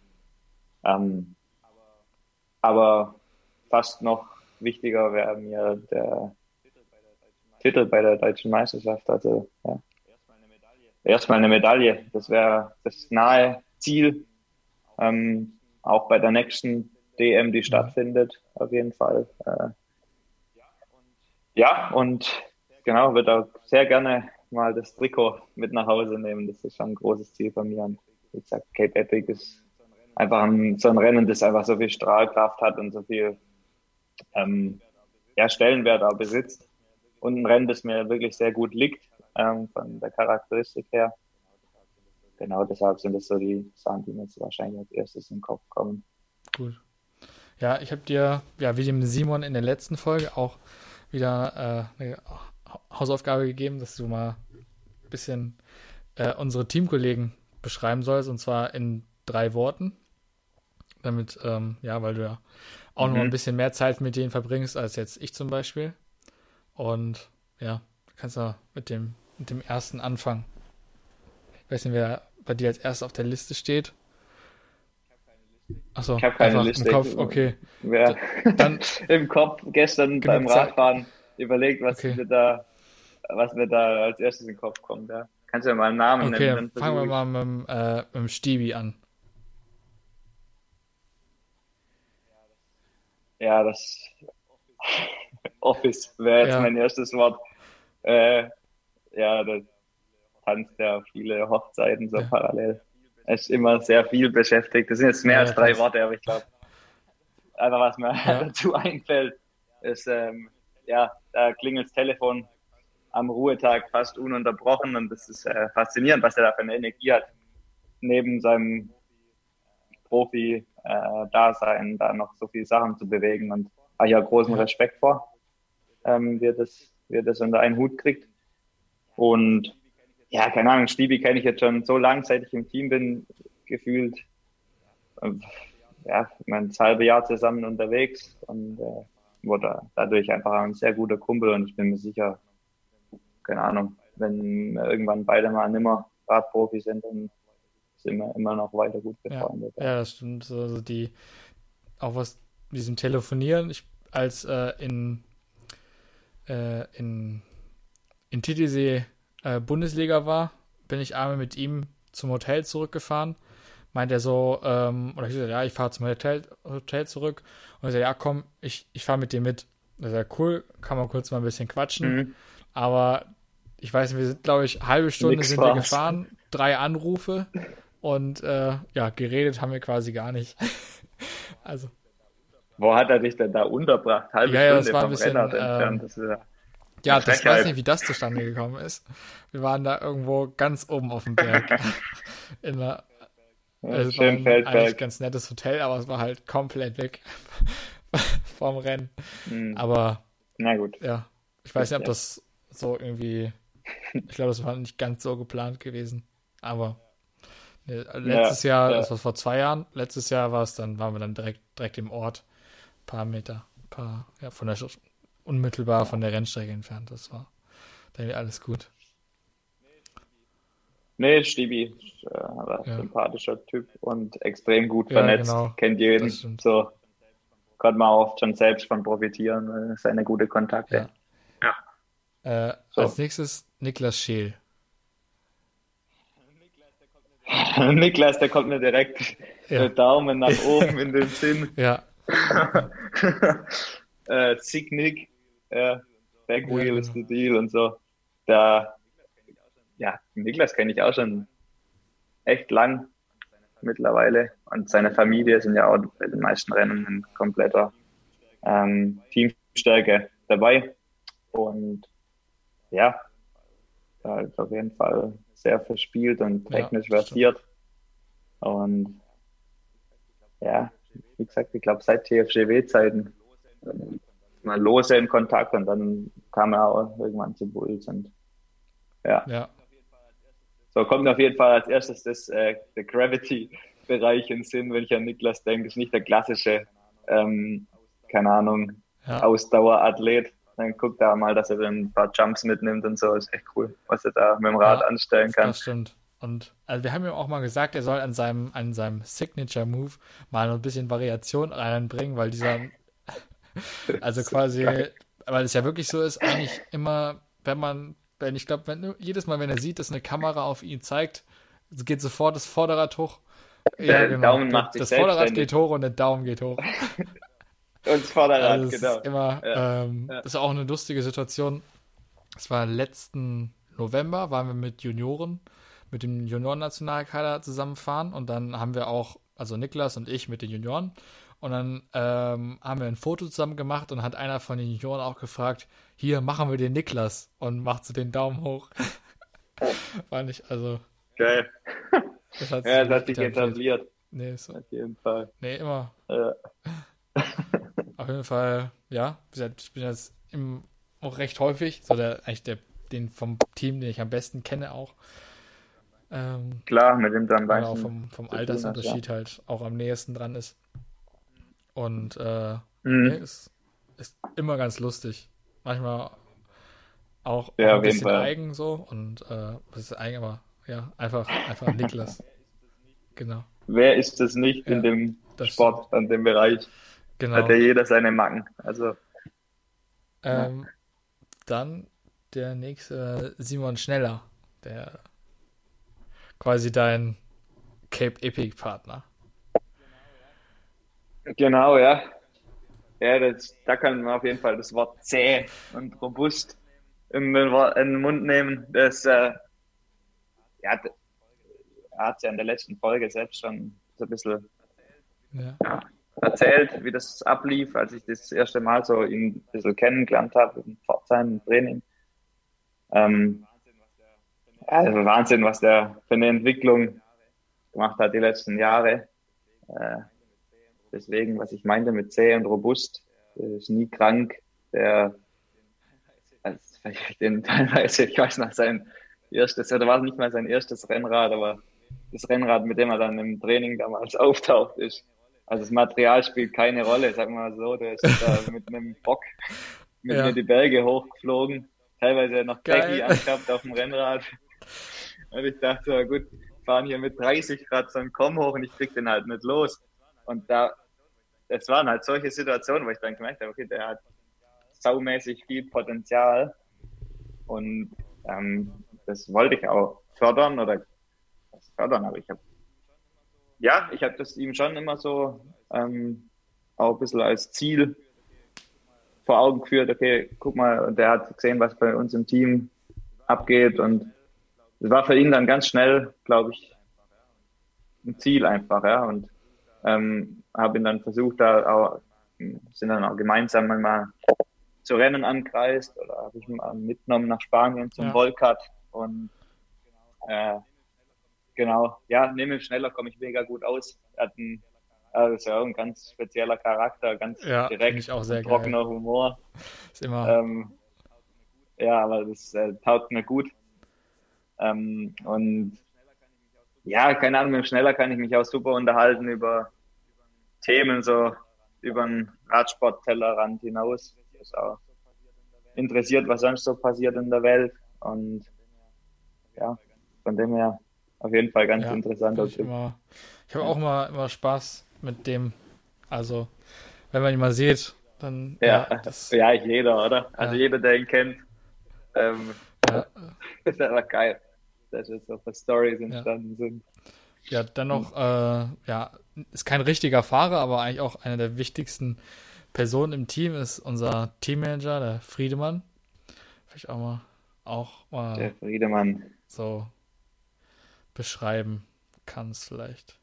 Ähm, aber fast noch wichtiger wäre mir der Titel bei der deutschen Meisterschaft. Also ja. erstmal eine Medaille. Das wäre das nahe Ziel. Ähm, auch bei der nächsten DM, die stattfindet, auf jeden Fall. Äh, ja, und genau, würde auch sehr gerne mal das Trikot mit nach Hause nehmen. Das ist schon ein großes Ziel von mir. Und wie gesagt, Cape Epic ist einfach ein, so ein Rennen, das einfach so viel Strahlkraft hat und so viel ähm, ja, Stellenwert auch besitzt. Und ein Rennen, das mir wirklich sehr gut liegt, ähm, von der Charakteristik her. Genau deshalb sind das so die Sachen, die mir jetzt wahrscheinlich als erstes in den Kopf kommen. Gut. Ja, ich habe dir, ja, wie dem Simon in der letzten Folge auch wieder äh, eine Hausaufgabe gegeben, dass du mal ein bisschen äh, unsere Teamkollegen beschreiben sollst, und zwar in drei Worten. Damit, ähm, ja, weil du ja auch mhm. noch ein bisschen mehr Zeit mit denen verbringst als jetzt ich zum Beispiel. Und ja, kannst du mit dem, mit dem ersten anfangen. Ich weiß nicht, wer bei dir als erstes auf der Liste steht. Achso, ich habe keine Liste. Im Kopf, okay. Wer dann, Im Kopf gestern beim Radfahren überlegt, was okay. wir da, was mir da als erstes in den Kopf kommt. Ja. Kannst du ja mal einen Namen okay, nennen? Okay, fangen wir mal mit, dem, äh, mit dem Stibi an. Ja, das Office wäre jetzt ja. mein erstes Wort. Äh, ja, da tanzt ja viele Hochzeiten so ja. parallel. Er ist immer sehr viel beschäftigt. Das sind jetzt mehr ja, als drei Worte, aber ich glaube, einfach was mir dazu einfällt, ist, ähm, ja, da klingelt das Telefon am Ruhetag fast ununterbrochen und das ist äh, faszinierend, was er da für eine Energie hat. Neben seinem Profi-Dasein äh, da noch so viele Sachen zu bewegen und habe ja großen Respekt vor, ähm, wie, er das, wie er das unter einen Hut kriegt. Und ja, keine Ahnung, Stiebi kenne ich jetzt schon so lang, seit ich im Team bin, gefühlt. Ähm, ja, mein halbe Jahr zusammen unterwegs und äh, wurde dadurch einfach ein sehr guter Kumpel und ich bin mir sicher, keine Ahnung, wenn irgendwann beide mal nimmer Radprofi sind, dann sind wir immer noch weiter gut befreundet. Ja, ja das stimmt. Also die, auch was mit diesem Telefonieren, ich, als äh, in, äh, in, in Titisee äh, Bundesliga war, bin ich einmal mit ihm zum Hotel zurückgefahren. Meint er so, ähm, oder ich gesagt, ja, ich fahre zum Hotel, Hotel zurück. Und er sagt, ja, komm, ich, ich fahre mit dir mit. Das ist ja cool, kann man kurz mal ein bisschen quatschen. Mhm. Aber ich weiß nicht, wir sind, glaube ich, halbe Stunde Nix sind wir gefahren, drei Anrufe und äh, ja, geredet haben wir quasi gar nicht. also. Wo hat er dich denn da unterbracht? Halbe ja, ja, Stunde das war ein bisschen, ähm, das ja, ja das weiß nicht, wie das zustande gekommen ist. Wir waren da irgendwo ganz oben auf dem Berg. in einer, ja, es war ein eigentlich ganz nettes Hotel, aber es war halt komplett weg vom Rennen. Mhm. Aber na gut. Ja, ich weiß nicht, ob das so irgendwie. Ich glaube, das war nicht ganz so geplant gewesen. Aber nee, letztes ja, Jahr, ja. das war vor zwei Jahren, letztes Jahr war es dann, waren wir dann direkt, direkt im Ort, ein paar Meter, ein paar, ja, von der unmittelbar von der Rennstrecke entfernt. Das war dann alles gut. Nee, Stibi, äh, ja. sympathischer Typ und extrem gut vernetzt, genau. kennt jeden. So kann man auch schon selbst von profitieren, seine gute Kontakte. Ja. ja. Äh, so. Als nächstes Niklas Scheel. Niklas, der kommt mir direkt ja. Daumen nach oben in den Sinn. Ja. äh, Sick Nick, ja, Backwheel ja, ist genau. the deal und so. Da, ja, Niklas kenne ich auch schon echt lang mittlerweile. Und seine Familie sind ja auch bei den meisten Rennen in kompletter ähm, Teamstärke dabei. Und ja, da ist auf jeden Fall sehr verspielt und technisch ja, versiert. Und ja, wie gesagt, ich glaube, seit TFGW-Zeiten mal lose in Kontakt und dann kam er auch irgendwann zu Bulls und ja. ja. So kommt auf jeden Fall als erstes das, äh, der Gravity-Bereich in Sinn, wenn ich an Niklas denke, ist nicht der klassische, ähm, keine Ahnung, ja. Ausdauerathlet. Dann guckt er mal, dass er dann ein paar Jumps mitnimmt und so. Ist echt cool, was er da mit dem Rad ja, anstellen kann. Das stimmt. Und also wir haben ihm auch mal gesagt, er soll an seinem, an seinem Signature-Move mal ein bisschen Variation reinbringen, weil dieser, also quasi, weil es ja wirklich so ist, eigentlich immer, wenn man wenn ich glaube, wenn jedes Mal, wenn er sieht, dass eine Kamera auf ihn zeigt, geht sofort das Vorderrad hoch Ja, der genau. Daumen macht sich Das Vorderrad geht hoch und der Daumen geht hoch. und das Vorderrad, also das genau. Ist immer, ja. Ähm, ja. Das ist auch eine lustige Situation. Es war letzten November, waren wir mit Junioren, mit dem Junioren-Nationalkader zusammenfahren und dann haben wir auch, also Niklas und ich mit den Junioren und dann ähm, haben wir ein Foto zusammen gemacht und hat einer von den Junioren auch gefragt, hier machen wir den Niklas und macht so den Daumen hoch. War nicht, also. Geil. Das hat ja, das hat sich etabliert. Nee, so. Auf jeden Fall. Nee, immer. Ja. Auf jeden Fall, ja. Ich bin jetzt im, auch recht häufig, so der, eigentlich der, den vom Team, den ich am besten kenne, auch. Ähm, Klar, mit dem dann. Genau, vom, vom Altersunterschied ja. halt auch am nächsten dran ist. Und äh, mhm. nee, ist, ist immer ganz lustig. Manchmal auch, ja, auch ein bisschen eigen so und äh, was ist eigen, aber ja, einfach, einfach Niklas. Genau. Wer ist das nicht ja, in dem Sport, in dem Bereich? Genau. Hat ja jeder seine Macken. Also. Ähm, ja. Dann der nächste Simon Schneller, der quasi dein Cape Epic Partner. Genau, ja. Ja, das, da kann man auf jeden Fall das Wort zäh und robust in den, in den Mund nehmen. Das, äh, ja, er hat ja in der letzten Folge selbst schon so ein bisschen ja. erzählt, wie das ablief, als ich das erste Mal so ihn ein bisschen kennengelernt habe in Pforzheim Training. Ähm, also Wahnsinn, was der für eine Entwicklung gemacht hat die letzten Jahre. Äh, Deswegen, was ich meinte mit zäh und robust, ist nie krank. Der, also den teilweise, ich weiß noch, sein erstes, oder war nicht mal sein erstes Rennrad, aber das Rennrad, mit dem er dann im Training damals auftaucht, ist. Also das Material spielt keine Rolle, sag mal so. Der ist da mit einem Bock mit ja. mir die Berge hochgeflogen, teilweise noch Baggy angehabt auf dem Rennrad. Und ich dachte so, gut, fahren hier mit 30 Grad so einen Komm hoch und ich krieg den halt nicht los. Und da, es waren halt solche Situationen, wo ich dann gemerkt habe, okay, der hat saumäßig viel Potenzial. Und ähm, das wollte ich auch fördern oder fördern, aber ich habe ja, ich habe das ihm schon immer so ähm, auch ein bisschen als Ziel vor Augen geführt, okay, guck mal, der hat gesehen, was bei uns im Team abgeht. Und es war für ihn dann ganz schnell, glaube ich, ein Ziel einfach, ja, und ähm, habe ihn dann versucht, da auch, sind dann auch gemeinsam mal zu Rennen ankreist oder habe ich ihn mitgenommen nach Spanien zum ja. Volcat und äh, genau, ja, nehme schneller, komme ich mega gut aus. Er hat einen, also ja ein ganz spezieller Charakter, ganz ja, direkt, trockener geil. Humor. Ist immer. Ähm, ja, aber das äh, taugt mir gut. Ähm, und ja, keine Ahnung, Schneller kann ich mich auch super unterhalten über Themen, so über den Radsporttellerrand hinaus. Ist auch interessiert, was sonst so passiert in der Welt. Und ja, von dem her auf jeden Fall ganz ja, interessant. Ich, immer, ich habe auch immer, immer Spaß mit dem. Also, wenn man ihn mal sieht, dann. Ja, ja, das, ja jeder, oder? Also ja. jeder, der ihn kennt. Ähm, ja. ist aber geil dass jetzt auch Stories entstanden sind. Ja, dennoch, äh, ja, ist kein richtiger Fahrer, aber eigentlich auch einer der wichtigsten Personen im Team ist unser Teammanager, der Friedemann. Vielleicht auch mal, auch mal der Friedemann. so beschreiben kannst vielleicht.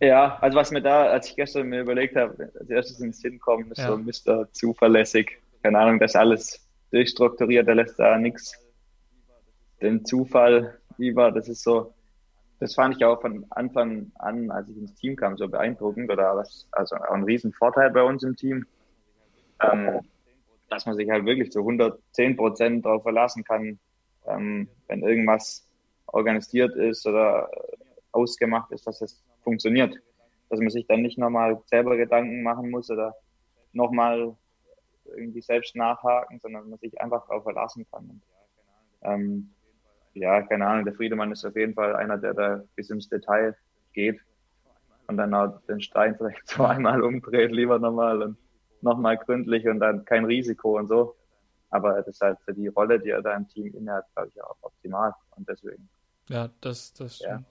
Ja, also was mir da, als ich gestern mir überlegt habe, als erstes ins Sinn kommen, ist ja. so Mr. Zuverlässig. Keine Ahnung, das ist alles durchstrukturiert, der lässt da nichts den Zufall lieber. Das ist so, das fand ich auch von Anfang an, als ich ins Team kam, so beeindruckend oder was, also auch ein Riesenvorteil bei uns im Team, ähm, dass man sich halt wirklich zu 110 Prozent darauf verlassen kann, ähm, wenn irgendwas organisiert ist oder ausgemacht ist, dass es funktioniert. Dass man sich dann nicht nochmal selber Gedanken machen muss oder nochmal irgendwie selbst nachhaken, sondern man sich einfach darauf verlassen kann. Und, ähm, ja, keine Ahnung, der Friedemann ist auf jeden Fall einer, der da bis ins Detail geht und dann auch den Stein vielleicht zweimal umdreht, lieber nochmal und nochmal gründlich und dann kein Risiko und so. Aber das ist halt für die Rolle, die er da im Team innehat, glaube ich, auch optimal. Und deswegen Ja, das, das ja.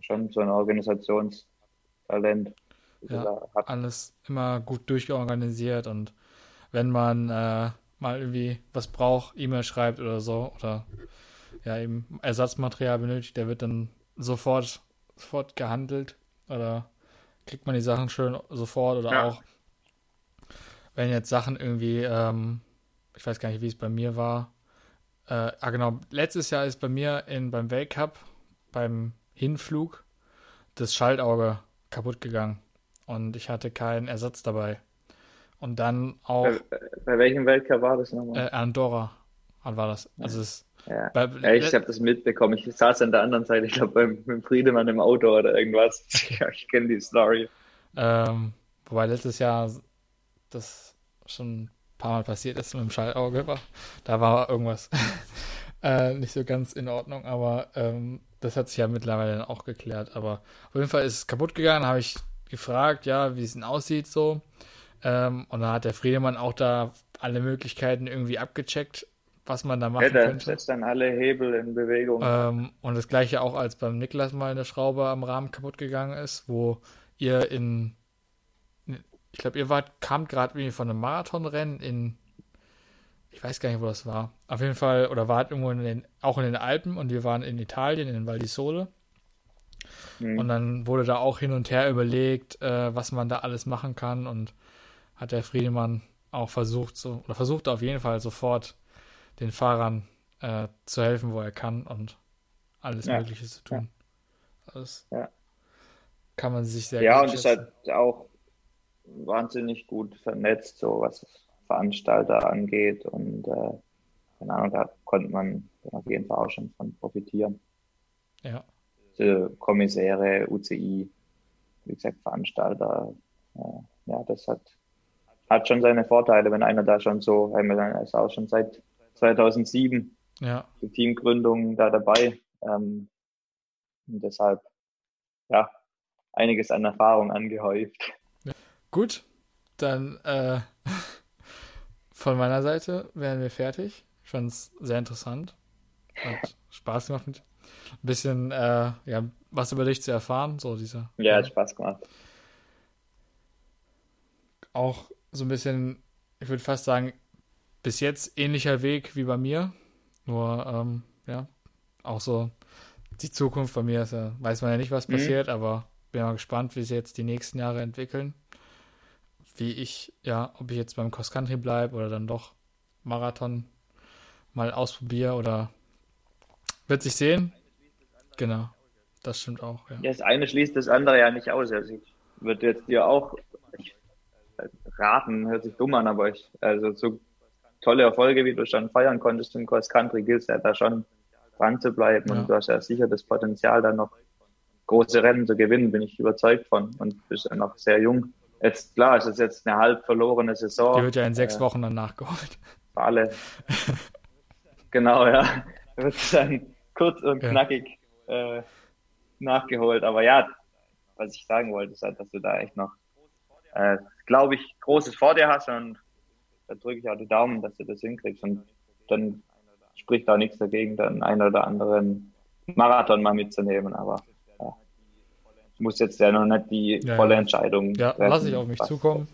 Schon so ein Organisationstalent. Ja, alles immer gut durchorganisiert und wenn man äh, mal irgendwie was braucht, E-Mail schreibt oder so oder ja eben Ersatzmaterial benötigt, der wird dann sofort, sofort gehandelt oder kriegt man die Sachen schön sofort oder ja. auch wenn jetzt Sachen irgendwie, ähm, ich weiß gar nicht, wie es bei mir war. Äh, ah genau, letztes Jahr ist bei mir in, beim Weltcup, beim Hinflug, das Schaltauge kaputt gegangen und ich hatte keinen Ersatz dabei. Und dann auch. Bei, bei welchem Weltcup war das nochmal? Äh, Andorra war das. Also es, ja. Bei, ja, ich habe das mitbekommen. Ich saß an der anderen Seite, ich glaube, beim, beim Friedemann im Auto oder irgendwas. ja, ich kenne die Story. Ähm, wobei letztes Jahr das schon ein paar Mal passiert ist mit dem Schallauge war. Da war irgendwas äh, nicht so ganz in Ordnung, aber ähm, das hat sich ja mittlerweile dann auch geklärt. Aber auf jeden Fall ist es kaputt gegangen, habe ich gefragt, ja, wie es denn aussieht so. Ähm, und dann hat der Friedemann auch da alle Möglichkeiten irgendwie abgecheckt, was man da machen ja, der könnte. setzt dann alle Hebel in Bewegung. Ähm, und das gleiche auch, als beim Niklas mal eine Schraube am Rahmen kaputt gegangen ist, wo ihr in, ich glaube, ihr wart, kamt gerade irgendwie von einem Marathonrennen in, ich weiß gar nicht, wo das war. Auf jeden Fall, oder wart irgendwo in den, auch in den Alpen und wir waren in Italien, in Val di Sole. Mhm. Und dann wurde da auch hin und her überlegt, äh, was man da alles machen kann und hat der Friedemann auch versucht, so, oder versucht auf jeden Fall sofort den Fahrern äh, zu helfen, wo er kann und alles ja. Mögliche zu tun. Ja. Das ja. kann man sich sehr Ja, und ist halt auch wahnsinnig gut vernetzt, so was Veranstalter angeht und äh, keine Ahnung, da konnte man auf jeden Fall auch schon von profitieren. Ja. Die Kommissäre, UCI, wie gesagt, Veranstalter, äh, ja, das hat hat schon seine Vorteile, wenn einer da schon so, er ist auch schon seit 2007 ja. die Teamgründung da dabei. Ähm, und deshalb, ja, einiges an Erfahrung angehäuft. Ja. Gut, dann äh, von meiner Seite wären wir fertig. Ich fand es sehr interessant. Hat Spaß gemacht mit ein bisschen äh, ja, was über dich zu erfahren. So dieser, ja, hat Spaß gemacht. Auch so ein bisschen, ich würde fast sagen, bis jetzt ähnlicher Weg wie bei mir. Nur, ähm, ja, auch so die Zukunft bei mir ist ja, weiß man ja nicht, was mhm. passiert, aber bin mal gespannt, wie sich jetzt die nächsten Jahre entwickeln. Wie ich, ja, ob ich jetzt beim Cross Country bleibe oder dann doch Marathon mal ausprobiere oder wird sich sehen. Genau, das stimmt auch, ja. Das eine schließt das andere ja nicht aus. Also ich würde jetzt dir auch, ich raten, hört sich dumm an, aber ich, also so tolle Erfolge, wie du schon feiern konntest im Cross Country, gilt es ja da schon dran zu bleiben. Ja. Und du hast ja sicher das Potenzial, da noch große Rennen zu gewinnen, bin ich überzeugt von. Und bist ja noch sehr jung. Jetzt, klar, es ist jetzt eine halb verlorene Saison. Die wird ja in sechs äh, Wochen dann nachgeholt. Für alle. genau, ja. Wird dann kurz und ja. knackig äh, nachgeholt. Aber ja, was ich sagen wollte, ist halt, dass du da echt noch äh, glaube ich, Großes vor dir hast und da drücke ich auch die Daumen, dass du das hinkriegst und dann spricht auch nichts dagegen, dann einen oder anderen Marathon mal mitzunehmen, aber ja, muss jetzt ja noch nicht die ja, volle Entscheidung. Ja, lasse ich auf mich zukommen.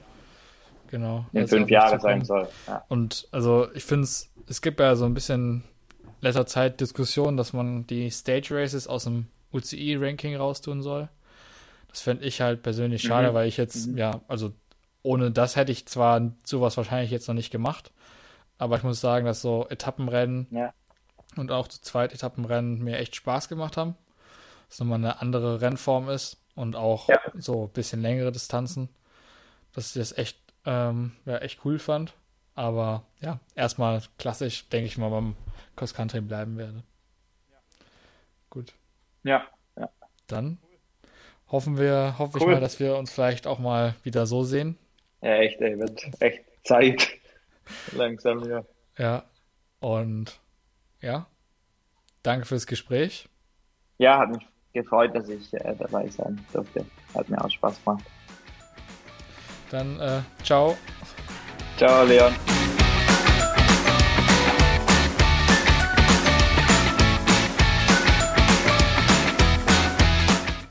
Genau. In fünf Jahre sein soll. Ja. Und also ich finde es, es gibt ja so ein bisschen letzter Zeit Diskussion, dass man die Stage Races aus dem UCI-Ranking raustun soll. Das fände ich halt persönlich schade, mhm. weil ich jetzt, mhm. ja, also ohne das hätte ich zwar sowas wahrscheinlich jetzt noch nicht gemacht, aber ich muss sagen, dass so Etappenrennen ja. und auch zu zweit Etappenrennen mir echt Spaß gemacht haben. Dass nochmal eine andere Rennform ist und auch ja. so ein bisschen längere Distanzen. Dass ich das echt, ähm, ja, echt cool fand. Aber ja, erstmal klassisch, denke ich mal, beim Cross Country bleiben werde. Gut. Ja, ja. Dann hoffen wir, hoffe cool. ich mal, dass wir uns vielleicht auch mal wieder so sehen. Ja, echt, ey, wird echt Zeit. Langsam, ja. Ja, und ja, danke fürs Gespräch. Ja, hat mich gefreut, dass ich äh, dabei sein durfte. Hat mir auch Spaß gemacht. Dann, äh, ciao. Ciao, Leon.